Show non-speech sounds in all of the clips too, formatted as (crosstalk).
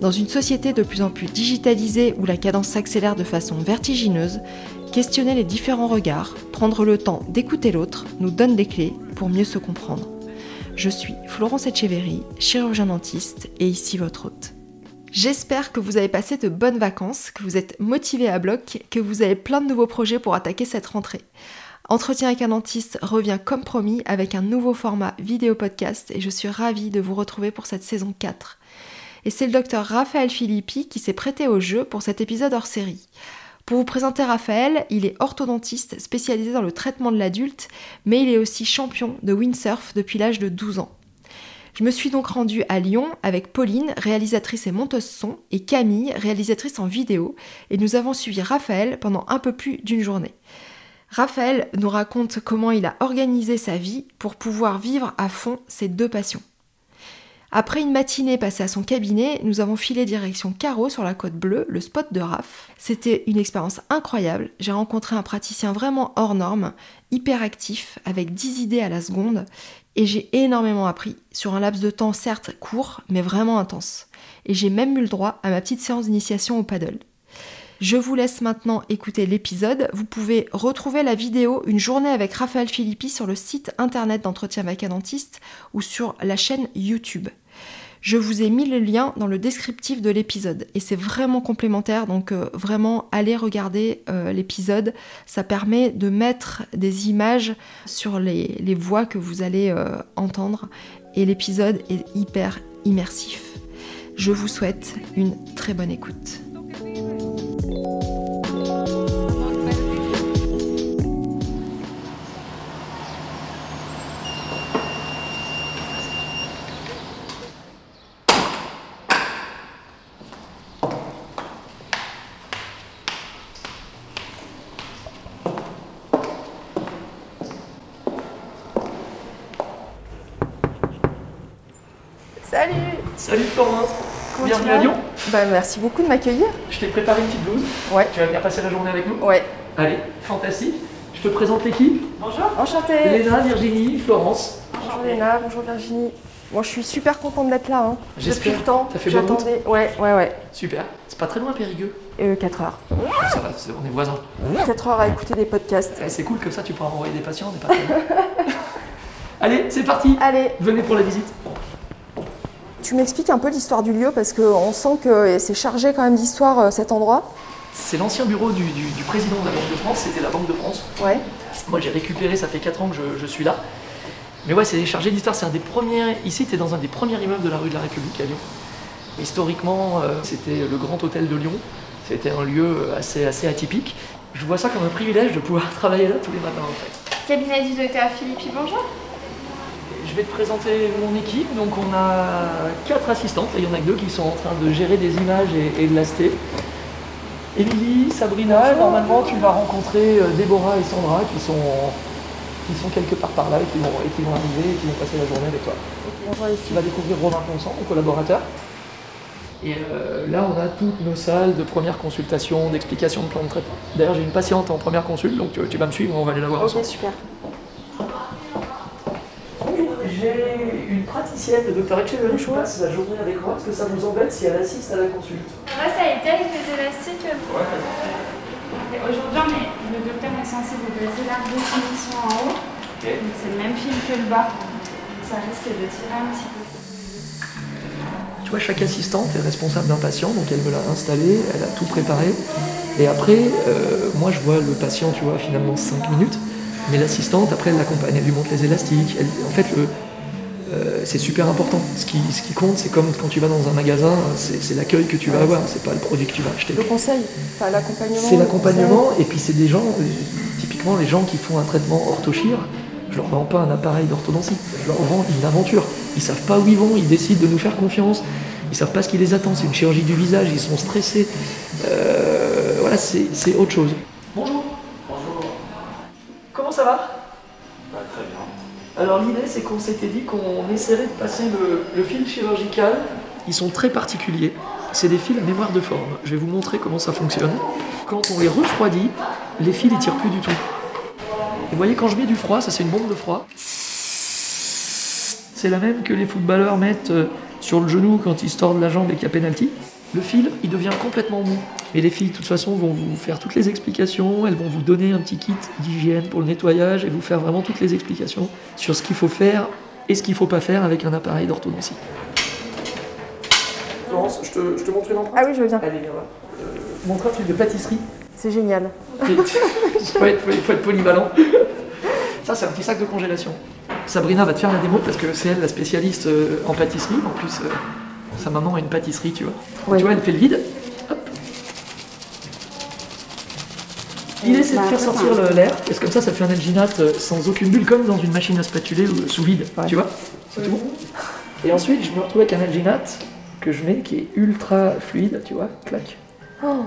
Dans une société de plus en plus digitalisée où la cadence s'accélère de façon vertigineuse, questionner les différents regards, prendre le temps d'écouter l'autre nous donne des clés pour mieux se comprendre. Je suis Florence Etcheverry, chirurgien dentiste et ici votre hôte. J'espère que vous avez passé de bonnes vacances, que vous êtes motivé à bloc, que vous avez plein de nouveaux projets pour attaquer cette rentrée. Entretien avec un dentiste revient comme promis avec un nouveau format vidéo podcast et je suis ravie de vous retrouver pour cette saison 4. Et c'est le docteur Raphaël Filippi qui s'est prêté au jeu pour cet épisode hors série. Pour vous présenter Raphaël, il est orthodontiste spécialisé dans le traitement de l'adulte, mais il est aussi champion de windsurf depuis l'âge de 12 ans. Je me suis donc rendue à Lyon avec Pauline, réalisatrice et monteuse son, et Camille, réalisatrice en vidéo, et nous avons suivi Raphaël pendant un peu plus d'une journée. Raphaël nous raconte comment il a organisé sa vie pour pouvoir vivre à fond ses deux passions. Après une matinée passée à son cabinet, nous avons filé direction Carreau sur la côte bleue, le spot de Raph. C'était une expérience incroyable. J'ai rencontré un praticien vraiment hors norme, hyper actif, avec 10 idées à la seconde, et j'ai énormément appris sur un laps de temps certes court, mais vraiment intense. Et j'ai même eu le droit à ma petite séance d'initiation au paddle. Je vous laisse maintenant écouter l'épisode. Vous pouvez retrouver la vidéo Une journée avec Raphaël Philippi sur le site internet d'entretien avec un dentiste ou sur la chaîne YouTube. Je vous ai mis le lien dans le descriptif de l'épisode et c'est vraiment complémentaire donc euh, vraiment allez regarder euh, l'épisode. Ça permet de mettre des images sur les, voix que vous allez euh, entendre et l'épisode est hyper immersif. Je vous souhaite une très bonne écoute. Salut. Salut Florence. Comment Bienvenue à Lyon Bah merci beaucoup de m'accueillir. Je t'ai préparé une petite blouse. Ouais. Tu vas venir passer la journée avec nous Ouais. Allez, fantastique. Je te présente l'équipe. Bonjour. Enchantée Léna, Virginie, Florence. Bonjour Léna, bonjour Virginie. Moi je suis super contente d'être là. Hein. J'espère. Depuis le temps, T'as fait j'attendais. Ouais, ouais, ouais. Super. C'est pas très loin Périgueux. Euh, 4 heures. Ça va, c'est- on est voisins. 4 heures à écouter des podcasts. Eh, c'est cool comme ça, tu pourras envoyer des patients. on est pas très loin. (laughs) Allez, c'est parti. Allez, Venez pour la visite. Tu m'expliques un peu l'histoire du lieu parce qu'on sent que c'est chargé quand même d'histoire euh, cet endroit. C'est l'ancien bureau du, du- du président de la Banque de France. C'était la Banque de France. Ouais. Moi j'ai récupéré, ça fait 4 ans que je, je suis là. Mais ouais, c'est chargé d'histoire. C'est un des premiers. Ici, tu es dans un des premiers immeubles de la rue de la République à Lyon. Historiquement, euh, c'était le Grand Hôtel de Lyon. C'était un lieu assez, assez atypique. Je vois ça comme un privilège de pouvoir (laughs) travailler là tous les matins en fait. Cabinet du docteur Philippi, bonjour. Je vais te présenter mon équipe. Donc on a quatre assistantes. Il y en a que deux qui sont en train de gérer des images et, et de l'aster. Émilie, Sabrina, normalement tu vas rencontrer euh, Déborah et Sandra qui sont, qui sont quelque part par là et qui, vont, et qui vont arriver et qui vont passer la journée avec toi. Les Tu vas découvrir Romain Ponsan, mon collaborateur. Et euh, là, on a toutes nos salles de première consultation, d'explication de plan de traitement. D'ailleurs, j'ai une patiente en première consulte, donc tu, tu vas me suivre, on va aller la voir Ok, ensemble. super. J'ai une praticienne, le docteur Etcheverry, qui passe la journée avec moi. Est-ce que ça vous embête si elle assiste à la consulte Moi, ça a été avec les élastiques. Et Aujourd'hui, on est- le docteur est censé vous dresser l'arc de finition en haut. Donc, C'est le même fil que le bas. Donc, Ça risque de tirer un petit peu. Tu vois, chaque assistante est responsable d'un patient, donc elle me l'a installé, elle a tout préparé. Et après, euh, moi je vois le patient, tu vois, finalement 5 minutes, mais l'assistante, après, elle l'accompagne, elle lui montre les élastiques. elle- en fait, le, euh, c'est super important. Ce qui, ce qui compte, c'est comme quand tu vas dans un magasin, c'est l'accueil que tu vas avoir, c'est pas le produit que tu vas acheter. Le conseil, enfin l'accompagnement. C'est l'accompagnement, et puis c'est des gens, typiquement les gens qui font un traitement orthochir, je leur vends pas un appareil d'orthodontie, je leur vends une aventure. Ils savent pas où ils vont, ils décident de nous faire confiance. Ils savent pas ce qui les attend. C'est une chirurgie du visage. Ils sont stressés. Euh, voilà, c'est autre chose. Bonjour. Bonjour. Comment ça va? Bah, très bien. Alors l'idée c'est qu'on s'était dit qu'on essaierait de passer le, le fil chirurgical. Ils sont très particuliers. C'est des fils à mémoire de forme. Je vais vous montrer comment ça fonctionne. Quand on les refroidit, les fils ils tirent plus du tout. Et vous voyez quand je mets du froid, ça c'est une bombe de froid. C'est la même que les footballeurs mettent euh, sur le genou quand ils tordent la jambe et qu'il y a penalty. Le fil, il devient complètement mou. Et les filles, de toute façon, vont vous faire toutes les explications. Elles vont vous donner un petit kit d'hygiène pour le nettoyage et vous faire vraiment toutes les explications sur ce qu'il faut faire et ce qu'il ne faut pas faire avec un appareil d'orthodontie. Florence, je te, je te montre une empreinte Ah oui, je veux bien. Allez, viens là. Euh, montre un truc de pâtisserie. C'est génial. Il (laughs) faut être, faut- faut être polyvalent. Ça, c'est un petit sac de congélation. Sabrina va te faire la démo parce que c'est elle la spécialiste euh, en pâtisserie. En plus, euh, sa maman a une pâtisserie, tu vois. Tu vois, elle fait le vide. Hop. L'idée, c'est de faire sortir l'air. Parce que comme ça, ça fait un alginate euh, sans aucune bulle, comme dans une machine à spatuler ou sous vide. Ouais. Tu vois C'est tout. Et ensuite, je me retrouve avec un alginate que je mets qui est ultra fluide, tu vois. Clac. Oh,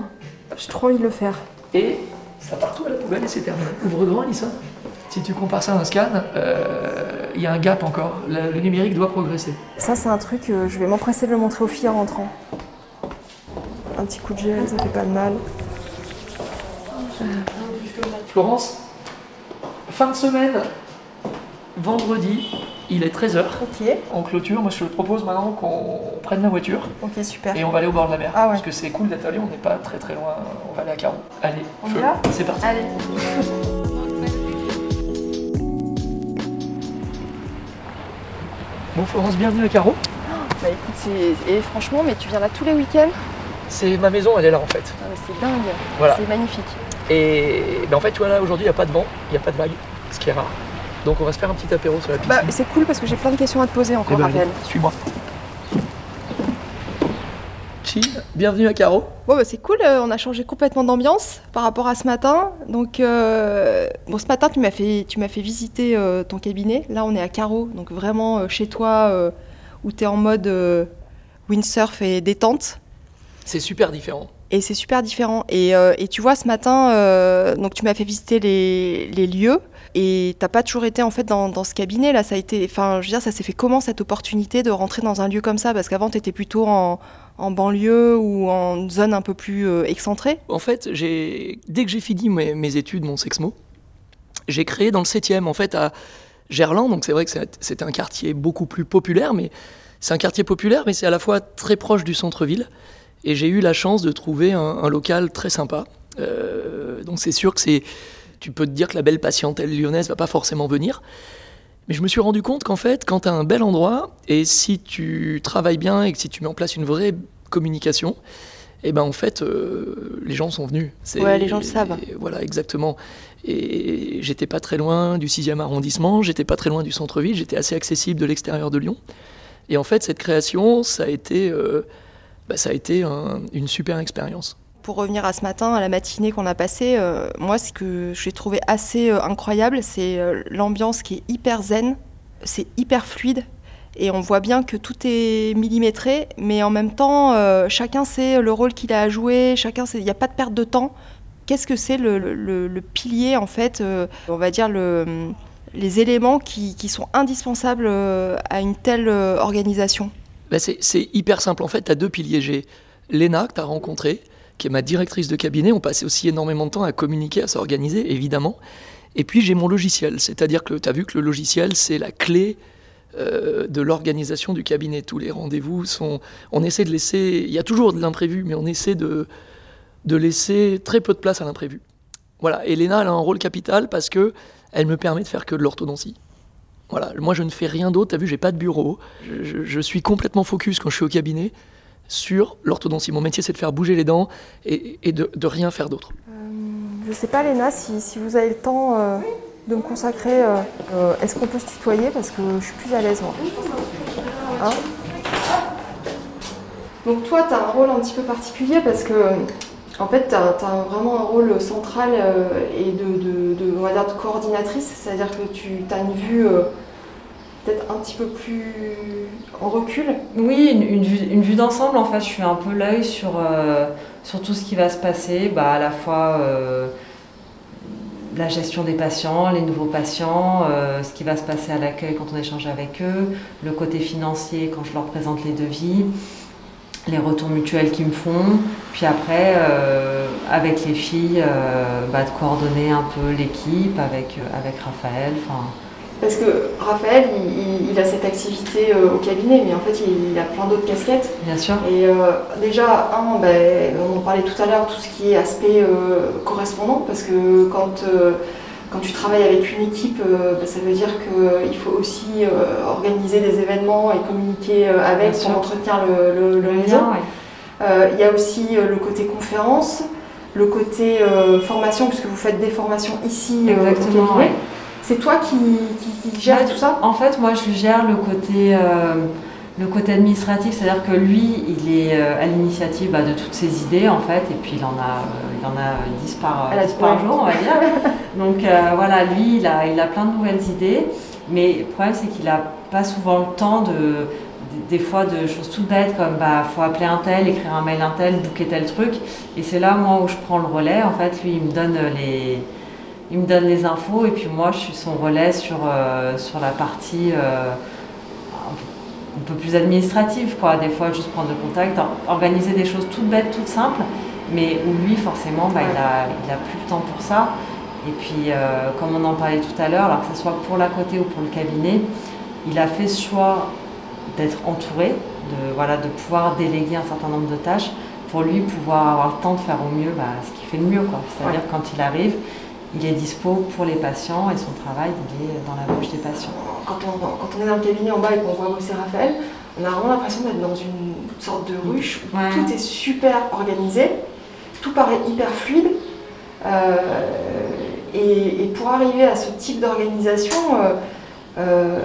j'ai trop envie de le faire. Et ça part tout à la poubelle et c'est terminé. Ouvre grand, Lisa. Si tu compares ça à un scan, euh, il y a un gap encore. Le, le numérique doit progresser. Ça, c'est un truc, euh, je vais m'empresser de le montrer aux filles en rentrant. Un petit coup de gel, ça fait pas de mal. Florence, fin de semaine, vendredi, il est 13h. Ok, En clôture, moi je te propose maintenant qu'on prenne la voiture ok, super. et on va aller au bord de la mer. Ah ouais. Parce que c'est cool d'être allé, on n'est pas très très loin, on va aller à Caro. Allez, On y va c'est parti. Allez. (laughs) Bon Florence, bienvenue à Caro. Bah écoute, c'est... Et franchement, mais tu viens là tous les week-ends C'est ma maison, elle est là en fait. Ah, mais C'est dingue. Voilà. C'est magnifique. Et ben, en fait, tu vois là, aujourd'hui, il n'y a pas de vent, il n'y a pas de vague, ce qui est rare. Donc on va se faire un petit apéro sur la. Bah, c'est cool parce que j'ai plein de questions à te poser Eh encore, ben, Ariel. allez, suis-moi. Chill, bienvenue à Caro. Bon, bah, c'est cool, euh, on a changé complètement d'ambiance par rapport à ce matin. Donc, euh, bon, ce matin, tu m'as fait, tu m'as fait visiter euh, ton cabinet. Là, on est à Caro, donc vraiment chez toi où tu es en mode windsurf et détente. C'est super différent. Et c'est super différent. Et, et tu vois, ce matin, donc tu m'as fait visiter les, les lieux. Et t'as pas toujours été en fait dans, dans ce cabinet là. Ça a été, enfin, je veux dire, ça s'est fait comment cette opportunité de rentrer dans un lieu comme ça? Parce qu'avant, tu étais plutôt en, en banlieue ou en zone un peu plus euh, excentrée? En fait, dès que j'ai fini mes, études, mon sexmo, j'ai créé dans le 7e, en fait, à Gerland. Donc c'est vrai que c'était un quartier beaucoup plus populaire, mais c'est un quartier populaire, mais c'est à la fois très proche du centre-ville. Et j'ai eu la chance de trouver un, un local très sympa. Euh, donc c'est sûr que c'est, tu peux te dire que la belle patientèle lyonnaise va pas forcément venir. Mais je me suis rendu compte qu'en fait, quand tu as un bel endroit, et si tu travailles bien et que si tu mets en place une vraie communication, et ben en fait, euh, les gens sont venus. Ouais, les gens le savent. Voilà, exactement. Et j'étais pas très loin du 6e arrondissement, j'étais pas très loin du centre-ville, j'étais assez accessible de l'extérieur de Lyon. Et en fait, cette création, ça a été, euh, bah, ça a été un- une super expérience. Pour revenir à ce matin, à la matinée qu'on a passée, euh, moi, ce que j'ai trouvé assez euh, incroyable, c'est euh, l'ambiance qui est hyper zen, c'est hyper fluide. Et on voit bien que tout est millimétré, mais en même temps, chacun sait le rôle qu'il a à jouer, chacun il n'y a pas de perte de temps. Qu'est-ce que c'est le, pilier, en fait, on va dire le, les éléments qui, sont indispensables à une telle organisation? C'est hyper simple. En fait, tu as deux piliers. J'ai Léna, que tu as rencontrée, qui est ma directrice de cabinet. On passait aussi énormément de temps à communiquer, à s'organiser, évidemment. Et puis, j'ai mon logiciel. C'est-à-dire que tu as vu que le logiciel, c'est la clé euh, de l'organisation du cabinet. Tous les rendez-vous sont. On essaie de laisser. Il y a toujours de l'imprévu, mais on essaie de, de laisser très peu de place à l'imprévu. Voilà. Et Léna, elle a un rôle capital parce que elle me permet de faire que de l'orthodontie. Voilà, moi je ne fais rien d'autre, t'as vu, j'ai pas de bureau. Je, je- je suis complètement focus quand je suis au cabinet sur l'orthodontie. Mon métier c'est de faire bouger les dents et, de, rien faire d'autre. Je ne sais pas, Léna, si, si vous avez le temps euh, de me consacrer, euh, euh, est-ce qu'on peut se tutoyer? Parce que je suis plus à l'aise, moi. Hein? Donc toi, tu as un rôle un petit peu particulier parce que, en fait, tu as, vraiment un rôle central euh, et de, on va dire, de coordinatrice, c'est-à-dire que tu as une vue euh, peut-être un petit peu plus en recul. Oui, une, vue, d'ensemble, en fait, je suis un peu l'œil sur, euh, sur tout ce qui va se passer, bah, à la fois euh, la gestion des patients, les nouveaux patients, euh, ce qui va se passer à l'accueil quand on échange avec eux, le côté financier quand je leur présente les devis, les retours mutuels qu'ils me font, puis après, avec les filles, bah, de coordonner un peu l'équipe avec, avec Raphaël. Parce que Raphaël, il, il- il a cette activité euh, au cabinet, mais en fait, il, il a plein d'autres casquettes. Bien sûr. Et euh, déjà, un, ben, on en parlait tout à l'heure, tout ce qui est aspect euh, correspondant, parce que quand, quand tu travailles avec une équipe, ben, ça veut dire qu'il faut aussi organiser des événements et communiquer avec pour entretenir le, le- le réseau. Bien, ouais. Euh, Il y a aussi le côté conférence, le côté euh, formation, puisque vous faites des formations ici euh, au Exactement, cabinet. ouais. C'est toi qui, qui, qui gères Ouais, tout ça? En fait, moi, je gère le côté, euh, le côté administratif, c'est-à-dire que lui, il est euh, à l'initiative bah, de toutes ses idées, en fait, et puis il en a, euh, il en a 10 par, Elle a 10 par jour, on va dire. (laughs) Donc voilà, lui, il a, il a plein de nouvelles idées, mais le problème, c'est qu'il n'a pas souvent le temps de des fois de choses toutes bêtes comme bah faut appeler un tel, écrire un mail un tel, booker tel truc. Et c'est là moi où je prends le relais. En fait lui il me donne les il me donne les infos et puis moi je suis son relais sur, euh, sur la partie euh, un peu- plus administrative quoi. Des fois juste prendre le contact, or- organiser des choses toutes bêtes, toutes simples, mais où lui forcément bah, il, a, il a plus le temps pour ça. Et puis euh, comme on en parlait tout à l'heure, alors que ce soit pour la côté ou pour le cabinet, il a fait ce choix d'être entouré, de, voilà, de pouvoir déléguer un certain nombre de tâches pour lui pouvoir avoir le temps de faire au mieux bah, ce qu'il fait le mieux. C'est-à-dire quand il arrive, il est dispo pour les patients et son travail, il est dans la bouche des patients. quand on, quand on est dans le cabinet en bas et qu'on voit bosser Raphaël, on a vraiment l'impression d'être dans une sorte de ruche où Ouais. tout est super organisé, tout paraît hyper fluide. euh, et, et pour arriver à ce type d'organisation, euh, euh,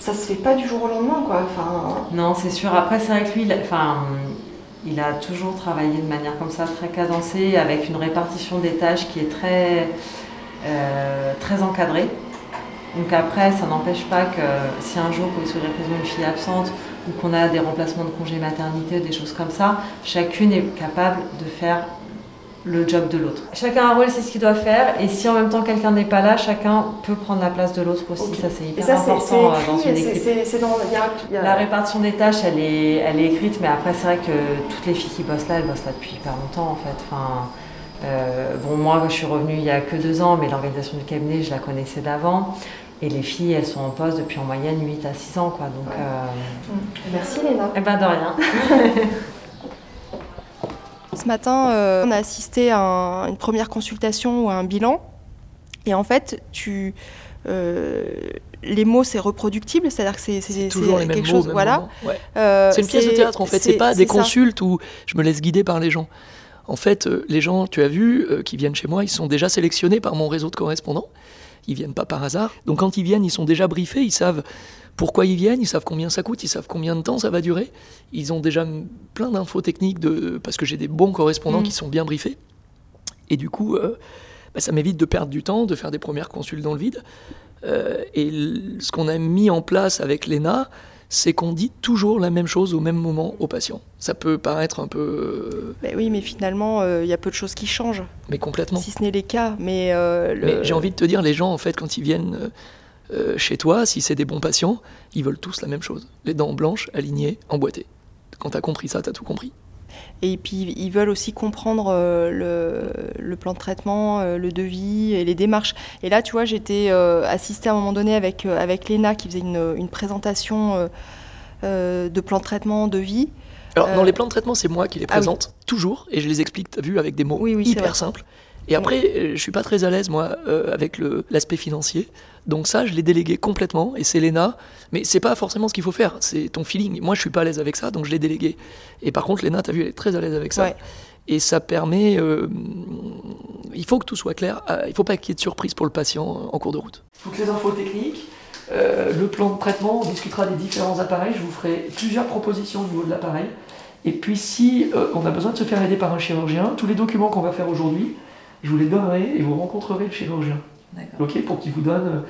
ça se fait pas du jour au lendemain. Quoi. Enfin, Non, c'est sûr. Après, c'est vrai que lui, il a, enfin, il a toujours travaillé de manière comme ça, très cadencée, avec une répartition des tâches qui est très, très encadrée. Donc après, ça n'empêche pas que si un jour, pour Y raison, une fille absente ou qu'on a des remplacements de congé maternité ou des choses comme ça, chacune est capable de faire le job de l'autre. Chacun a un rôle, c'est ce qu'il doit faire, et si en même temps quelqu'un n'est pas là, chacun peut prendre la place de l'autre aussi. Ça, c'est hyper ça, important euh, dans une équipe. dans. y a- y a- La répartition des tâches, elle est, elle est écrite, mais après, c'est vrai que toutes les filles qui bossent là, elles bossent là depuis hyper longtemps, en fait. Enfin, euh, bon, moi, je suis revenue il y a que deux ans, mais l'organisation du cabinet, je la connaissais d'avant. Et les filles, elles sont en poste depuis en moyenne 8 à 6 ans, quoi. Donc, Ouais. euh, Merci Léna. eh ben, de rien. (laughs) Ce matin, euh, on a assisté à un- une première consultation ou à un bilan. Et en fait, tu, euh, les mots, c'est reproductible, c'est-à-dire que c'est Toujours les mêmes quelque mots, chose. même Voilà. Ouais. Euh, C'est une pièce de théâtre en fait, c'est pas des ça. consultes où je me laisse guider par les gens. En fait, euh, les gens, tu as vu, euh, qui viennent chez moi, ils sont déjà sélectionnés par mon réseau de correspondants. Ils viennent pas par hasard. Donc quand ils viennent, ils sont déjà briefés, ils savent pourquoi ils viennent, ils savent combien ça coûte, ils savent combien de temps ça va durer. Ils ont déjà plein d'infos techniques de parce que j'ai des bons correspondants Mm. qui sont bien briefés. Et du coup, euh, bah, ça m'évite de perdre du temps, de faire des premières consultes dans le vide. Euh, et ce qu'on a mis en place avec l'ENA, c'est qu'on dit toujours la même chose au même moment aux patients. Ça peut paraître un peu... euh, Ben oui, mais finalement, euh, il y a peu de choses qui changent, mais complètement. si ce n'est les cas. Mais, euh, le- Mais j'ai envie de te dire, les gens, en fait, quand ils viennent euh, euh, chez toi, si c'est des bons patients, ils veulent tous la même chose. Les dents blanches, alignées, emboîtées. Quand t'as compris ça, t'as tout compris. Et puis, ils veulent aussi comprendre euh, le, le plan de traitement, euh, le devis et les démarches. Et là, tu vois, j'étais euh, assistée à un moment donné avec, avec Léna qui faisait une, une présentation de plan de traitement, devis. Alors, dans les plans de traitement, c'est moi qui les ah oui. présente, toujours, et je les explique, t'as vu, avec des mots Oui, oui, c'est hyper simples. Et après, euh, je suis pas très à l'aise, moi, euh, avec l'aspect financier. Donc ça, je l'ai délégué complètement, et c'est Léna. Mais c'est pas forcément ce qu'il faut faire, c'est ton feeling. Moi, je suis pas à l'aise avec ça, donc je l'ai délégué. Et par contre, Léna, t'as vu, elle est très à l'aise avec ça. Ouais. Et ça permet... euh, il faut que tout soit clair. euh, il faut pas qu'il y ait de surprise pour le patient en cours de route. Toutes les infos techniques, euh, le plan de traitement, on discutera des différents appareils. Je vous ferai plusieurs propositions au niveau de l'appareil. Et puis si euh, on a besoin de se faire aider par un chirurgien, tous les documents qu'on va faire aujourd'hui, je vous les donnerai et vous rencontrerez le chirurgien. D'accord. Ok, pour qu'il vous donne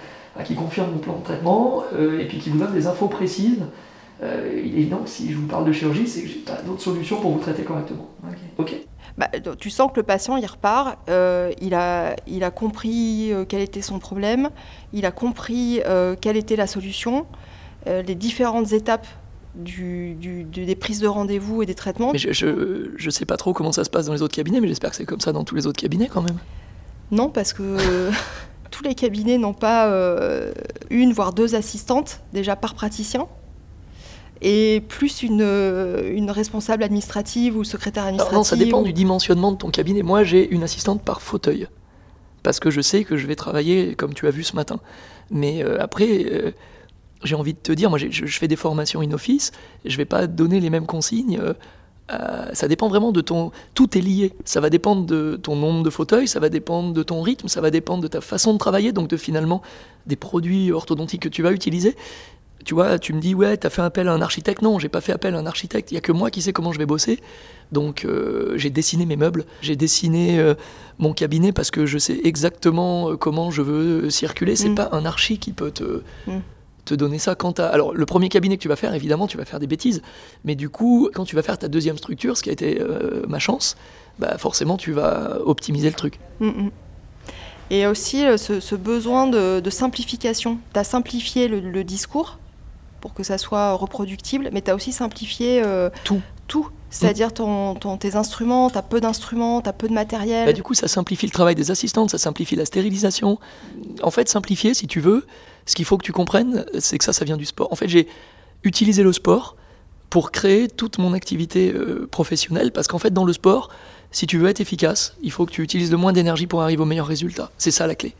qui confirme mon plan de traitement et puis qui vous donne des infos précises. il est évident que si je vous parle de chirurgie, c'est que j'ai pas d'autre solution pour vous traiter correctement. Ok. Bah, tu sens que le patient, il repart, il, a, il a compris quel était son problème, il a compris quelle était la solution, les différentes étapes du, des prises de rendez-vous et des traitements. Mais je ne sais pas trop comment ça se passe dans les autres cabinets, mais j'espère que c'est comme ça dans tous les autres cabinets quand même. Non, parce que (laughs) tous les cabinets n'ont pas euh, une, voire deux assistantes déjà par praticien. Et plus une, une responsable administrative ou secrétaire administrative. non, ça dépend du dimensionnement de ton cabinet. Moi, j'ai une assistante par fauteuil. Parce que je sais que je vais travailler comme tu as vu ce matin. Mais euh, après, euh, j'ai envie de te dire, moi je, fais des formations in-office, je vais pas donner les mêmes consignes. Euh, ça dépend vraiment de ton. Tout est lié. Ça va dépendre de ton nombre de fauteuils, ça va dépendre de ton rythme, ça va dépendre de ta façon de travailler, donc de finalement des produits orthodontiques que tu vas utiliser. Tu vois, tu me dis, ouais, tu as fait appel à un architecte. Non, j'ai pas fait appel à un architecte. Il y a que moi qui sais comment je vais bosser. Donc, euh, j'ai dessiné mes meubles, j'ai dessiné euh, mon cabinet parce que je sais exactement comment je veux circuler. C'est mm. pas un archi qui peut te. Mm te donner ça quand à... Alors, le premier cabinet que tu vas faire, évidemment, tu vas faire des bêtises. Mais du coup, quand tu vas faire ta deuxième structure, ce qui a été euh, ma chance, bah forcément, tu vas optimiser le truc. Mm, mm. Et aussi euh, ce, besoin de, simplification. Tu as simplifié le, discours pour que ça soit reproductible, mais tu as aussi simplifié euh, tout. Tout. C'est-à-dire ton, tes instruments, tu as peu d'instruments, tu as peu de matériel. Bah, du coup, ça simplifie le travail des assistantes, ça simplifie la stérilisation. En fait, simplifier, si tu veux, ce qu'il faut que tu comprennes, c'est que ça, ça vient du sport. En fait, j'ai utilisé le sport pour créer toute mon activité euh, professionnelle, parce qu'en fait, dans le sport, si tu veux être efficace, il faut que tu utilises le moins d'énergie pour arriver au meilleur résultat. C'est ça la clé.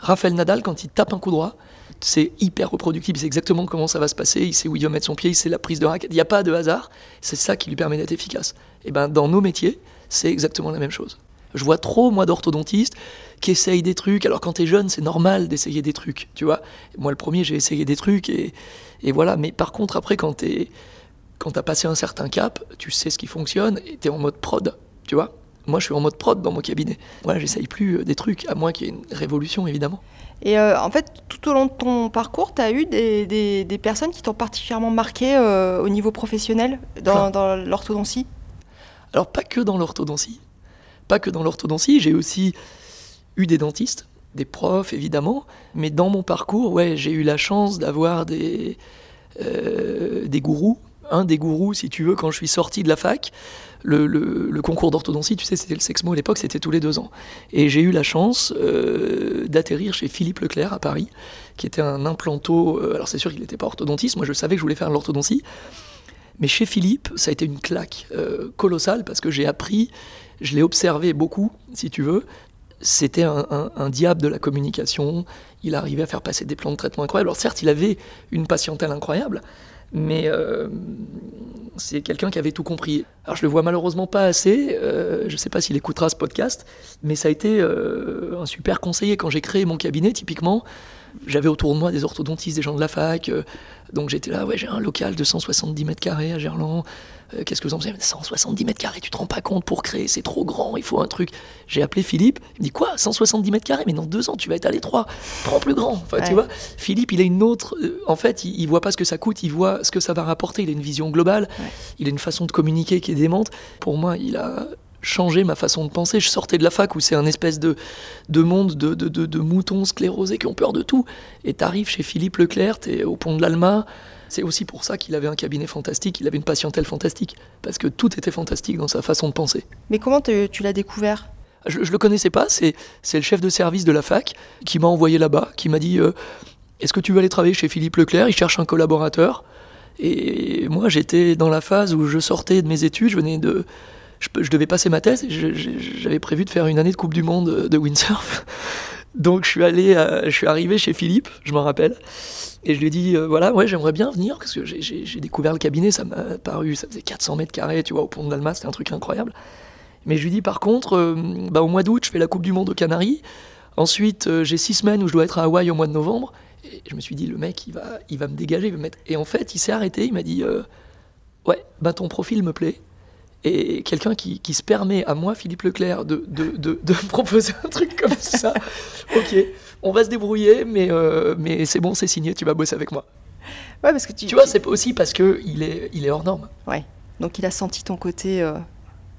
Raphaël Nadal, quand il tape un coup droit, c'est hyper reproductible, c'est exactement comment ça va se passer, il sait où il va mettre son pied, il sait la prise de raquette, il n'y a pas de hasard, c'est ça qui lui permet d'être efficace. Et ben dans nos métiers, c'est exactement la même chose. Je vois trop, moi, d'orthodontistes qui essayent des trucs. Alors, quand tu es jeune, c'est normal d'essayer des trucs, tu vois. Moi, le premier, j'ai essayé des trucs et, voilà. Mais par contre, après, quand tu quand as passé un certain cap, tu sais ce qui fonctionne et tu es en mode prod, tu vois. Moi, je suis en mode prod dans mon cabinet. Voilà, j'essaye plus euh, des trucs, à moins qu'il y ait une révolution, évidemment. Et euh, en fait, tout au long de ton parcours, tu as eu des, des, personnes qui t'ont particulièrement marqué euh, au niveau professionnel dans, dans l'orthodontie? Alors, pas que dans l'orthodontie. Pas que dans l'orthodontie, j'ai aussi eu des dentistes, des profs évidemment, mais dans mon parcours, ouais, j'ai eu la chance d'avoir des, euh, des gourous. Un des gourous, si tu veux, quand je suis sorti de la fac, le, concours d'orthodontie, tu sais, c'était le Sexmo à l'époque, c'était tous les deux ans. Et j'ai eu la chance euh, d'atterrir chez Philippe Leclerc à Paris, qui était un implanto. Euh, alors c'est sûr qu'il n'était pas orthodontiste, moi je savais que je voulais faire l'orthodontie. Mais chez Philippe, ça a été une claque colossale parce que j'ai appris je l'ai observé beaucoup, si tu veux. C'était un, diable de la communication. Il arrivait à faire passer des plans de traitement incroyables. Alors certes, il avait une patientèle incroyable, mais euh, c'est quelqu'un qui avait tout compris. Alors je le vois malheureusement pas assez, euh, je ne sais pas s'il écoutera ce podcast, mais ça a été euh, un super conseiller. Quand j'ai créé mon cabinet, typiquement, j'avais autour de moi des orthodontistes, des gens de la fac, donc j'étais là, ouais, j'ai un local de 170 mètres carrés à Gerland, euh, qu'est-ce que vous en pensez? 170 mètres carrés, tu te rends pas compte pour créer, c'est trop grand, il faut un truc. J'ai appelé Philippe, il me dit quoi? 170 mètres carrés, mais dans deux ans tu vas être à l'étroit, prends plus grand. Enfin, tu vois, Philippe, il a une autre. Euh, en fait, il, voit pas ce que ça coûte, il voit ce que ça va rapporter. Il a une vision globale, il a une façon de communiquer qui est démente. Pour moi, il a changé ma façon de penser. Je sortais de la fac où c'est un espèce de, de monde de, de, de, moutons sclérosés qui ont peur de tout. Et t'arrives chez Philippe Leclerc, t'es au pont de l'Alma, c'est aussi pour ça qu'il avait un cabinet fantastique, il avait une patientèle fantastique, parce que tout était fantastique dans sa façon de penser. Mais comment tu l'as découvert? Je, je le connaissais pas, c'est le chef de service de la fac qui m'a envoyé là-bas, qui m'a dit euh, Est-ce que tu veux aller travailler chez Philippe Leclerc? Il cherche un collaborateur. Et moi, j'étais dans la phase où je sortais de mes études, je venais de. Je, devais passer ma thèse, j'avais prévu de faire une année de Coupe du Monde de windsurf. (laughs) Donc je suis allé, je suis arrivé chez Philippe, je m'en rappelle. Et je lui ai dit, euh, voilà, ouais, j'aimerais bien venir, parce que j'ai découvert le cabinet, ça m'a paru, ça faisait 400 mètres carrés, tu vois, au pont de l'Alma, c'était un truc incroyable. Mais je lui dis, par contre, euh, bah, au mois d'août, je fais la Coupe du Monde aux Canaries. Ensuite, euh, j'ai six semaines où je dois être à Hawaï au mois de novembre. Et je me suis dit, le mec, il va, il va me dégager, il va me mettre. Et en fait, il s'est arrêté, il m'a dit, ouais, bah ton profil me plaît. Et quelqu'un qui, qui se permet à moi, Philippe Leclerc, de, de, de, de me proposer un truc comme ça, (laughs) ok, on va se débrouiller, mais, euh, mais c'est bon, c'est signé, tu vas bosser avec moi. Ouais, parce que tu, Tu vois, c'est aussi parce qu'il est, il est hors norme. Ouais. Donc il a senti ton côté euh,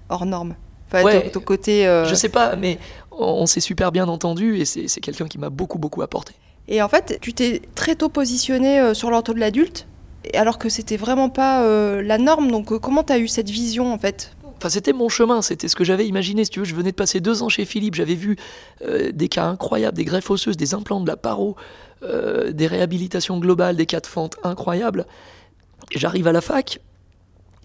hors norme. Enfin, Ouais. ton, ton côté. euh, Je sais pas, mais on, on s'est super bien entendu et c'est c'est quelqu'un qui m'a beaucoup, beaucoup apporté. Et en fait, tu t'es très tôt positionné sur l'ortho de l'adulte, alors que c'était vraiment pas euh, la norme. Donc euh, comment tu as eu cette vision en fait? Enfin, c'était mon chemin, c'était ce que j'avais imaginé. Si tu veux, je venais de passer deux ans chez Philippe, j'avais vu euh, des cas incroyables, des greffes osseuses, des implants, de la paro, des réhabilitations globales, des cas de fente incroyables. J'arrive à la fac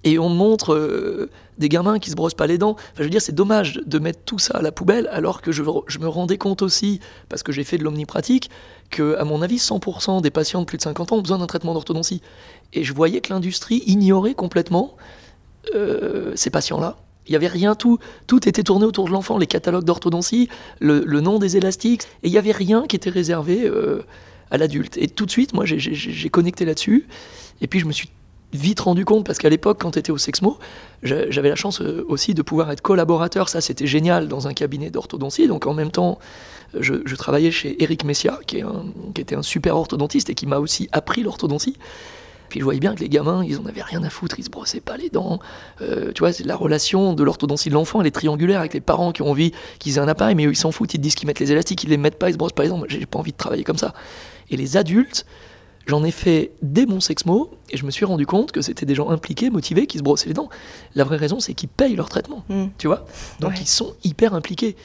et on montre euh, des gamins qui se brossent pas les dents. Enfin, je veux dire, c'est dommage de mettre tout ça à la poubelle alors que je, me rendais compte aussi, parce que j'ai fait de l'omnipratique, que, à mon avis, 100% des patients de plus de 50 ans ont besoin d'un traitement d'orthodontie. Et je voyais que l'industrie ignorait complètement euh, ces patients-là. Il n'y avait rien, tout, tout était tourné autour de l'enfant, les catalogues d'orthodontie, le, nom des élastiques, et il n'y avait rien qui était réservé euh, à l'adulte. Et tout de suite, moi, j'ai connecté là-dessus, et puis je me suis vite rendu compte, parce qu'à l'époque, quand tu étais au Sexmo, j'a- j'avais la chance euh, aussi de pouvoir être collaborateur, ça c'était génial, dans un cabinet d'orthodontie, donc en même temps, je, travaillais chez Eric Messia, qui, était un super orthodontiste et qui m'a aussi appris l'orthodontie. Puis je voyais bien que les gamins, ils en avaient rien à foutre, ils se brossaient pas les dents. Euh, tu vois, la relation de l'orthodontie de l'enfant, elle est triangulaire avec les parents qui ont envie qu'ils aient un appareil, mais eux, ils s'en foutent, ils disent qu'ils mettent les élastiques, ils les mettent pas, ils se brossent pas les dents. J'ai pas envie de travailler comme ça. Et les adultes, j'en ai fait dès mon sexmo, et je me suis rendu compte que c'était des gens impliqués, motivés, qui se brossaient les dents. La vraie raison, c'est qu'ils payent leur traitement, Hmm. tu vois. Donc Ouais. ils sont hyper impliqués.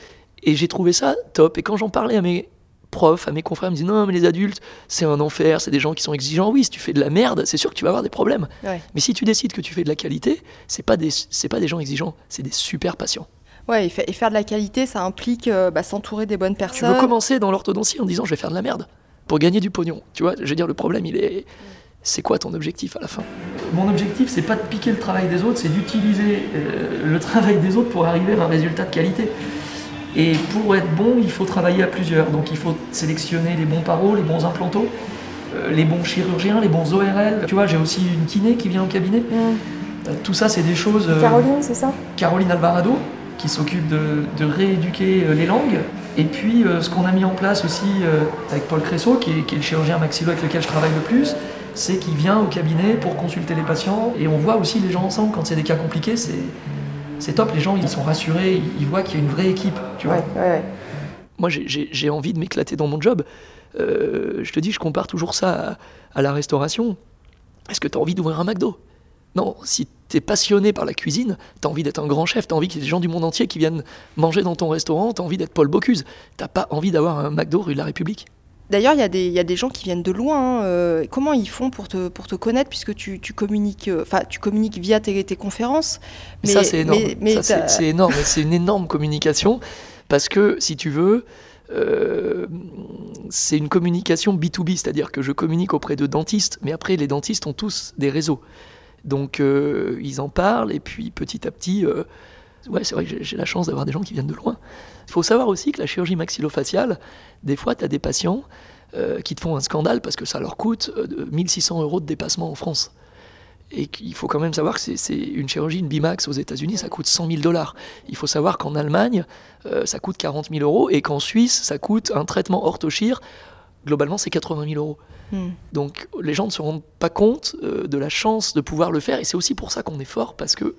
Et j'ai trouvé ça top. Et quand j'en parlais à mes profs, à mes confrères, ils me disaient non, mais les adultes, c'est un enfer, c'est des gens qui sont exigeants. Oui, si tu fais de la merde, c'est sûr que tu vas avoir des problèmes. Ouais. Mais si tu décides que tu fais de la qualité, c'est pas des, c'est pas des gens exigeants, c'est des super patients. Ouais, et, fa- et faire de la qualité, ça implique euh, bah, s'entourer des bonnes Tu personnes. veux commencer dans l'orthodontie en disant je vais faire de la merde pour gagner du pognon. Tu vois, je veux dire, le problème, il est. C'est quoi ton objectif à la fin? Mon objectif, c'est pas de piquer le travail des autres, c'est d'utiliser euh, le (laughs) travail des autres pour arriver à un résultat de qualité. Et pour être bon, il faut travailler à plusieurs. Donc il faut sélectionner les bons paros, les bons implantos, euh, les bons chirurgiens, les bons ORL. Tu vois, j'ai aussi une kiné qui vient au cabinet. Euh, Tout ça, c'est des choses. euh, Caroline, c'est ça? Caroline Alvarado, qui s'occupe de, de rééduquer les langues. Et puis euh, ce qu'on a mis en place aussi euh, avec Paul Cressot, qui est, qui est le chirurgien maxillo avec lequel je travaille le plus, c'est qu'il vient au cabinet pour consulter les patients. Et on voit aussi les gens ensemble quand c'est des cas compliqués. C'est, c'est top, les gens ils sont rassurés, ils, ils voient qu'il y a une vraie équipe. Tu vois. Ouais, ouais, ouais. Moi j'ai- j'ai j'ai envie de m'éclater dans mon job. Euh, je te dis, je compare toujours ça à, à la restauration. Est-ce que tu as envie d'ouvrir un McDo? Non, si tu es passionné par la cuisine, tu as envie d'être un grand chef, tu as envie qu'il y ait des gens du monde entier qui viennent manger dans ton restaurant, tu as envie d'être Paul Bocuse. T'as pas envie d'avoir un McDo rue de la République? D'ailleurs, il y, a des- il y a des gens qui viennent de loin. hein, euh, comment ils font pour te, pour te connaître puisque tu, tu communiques, euh, tu communiques via tes, tes conférences. Mais ça, c'est énorme. mais- mais Ça, c'est- énorme. c'est une énorme communication parce que, si tu veux, euh, c'est une communication B2B, c'est-à-dire que je communique auprès de dentistes, mais après, les dentistes ont tous des réseaux. Donc, euh, ils en parlent, et puis petit à petit, euh, ouais, c'est vrai que j'ai- la chance d'avoir des gens qui viennent de loin. Il faut savoir aussi que la chirurgie maxillofaciale, des fois, tu as des patients euh, qui te font un scandale parce que ça leur coûte euh, de 1600 euros de dépassement en France. Et qu'il faut quand même savoir que c'est- une chirurgie, une Bimax aux États-Unis, ça coûte 100 000 dollars. Il faut savoir qu'en Allemagne, ça coûte 40 000 euros et qu'en Suisse, ça coûte un traitement orthochir, globalement, c'est 80 000 euros. Hmm. Donc les gens ne se rendent pas compte euh, de la chance de pouvoir le faire et c'est aussi pour ça qu'on est fort parce que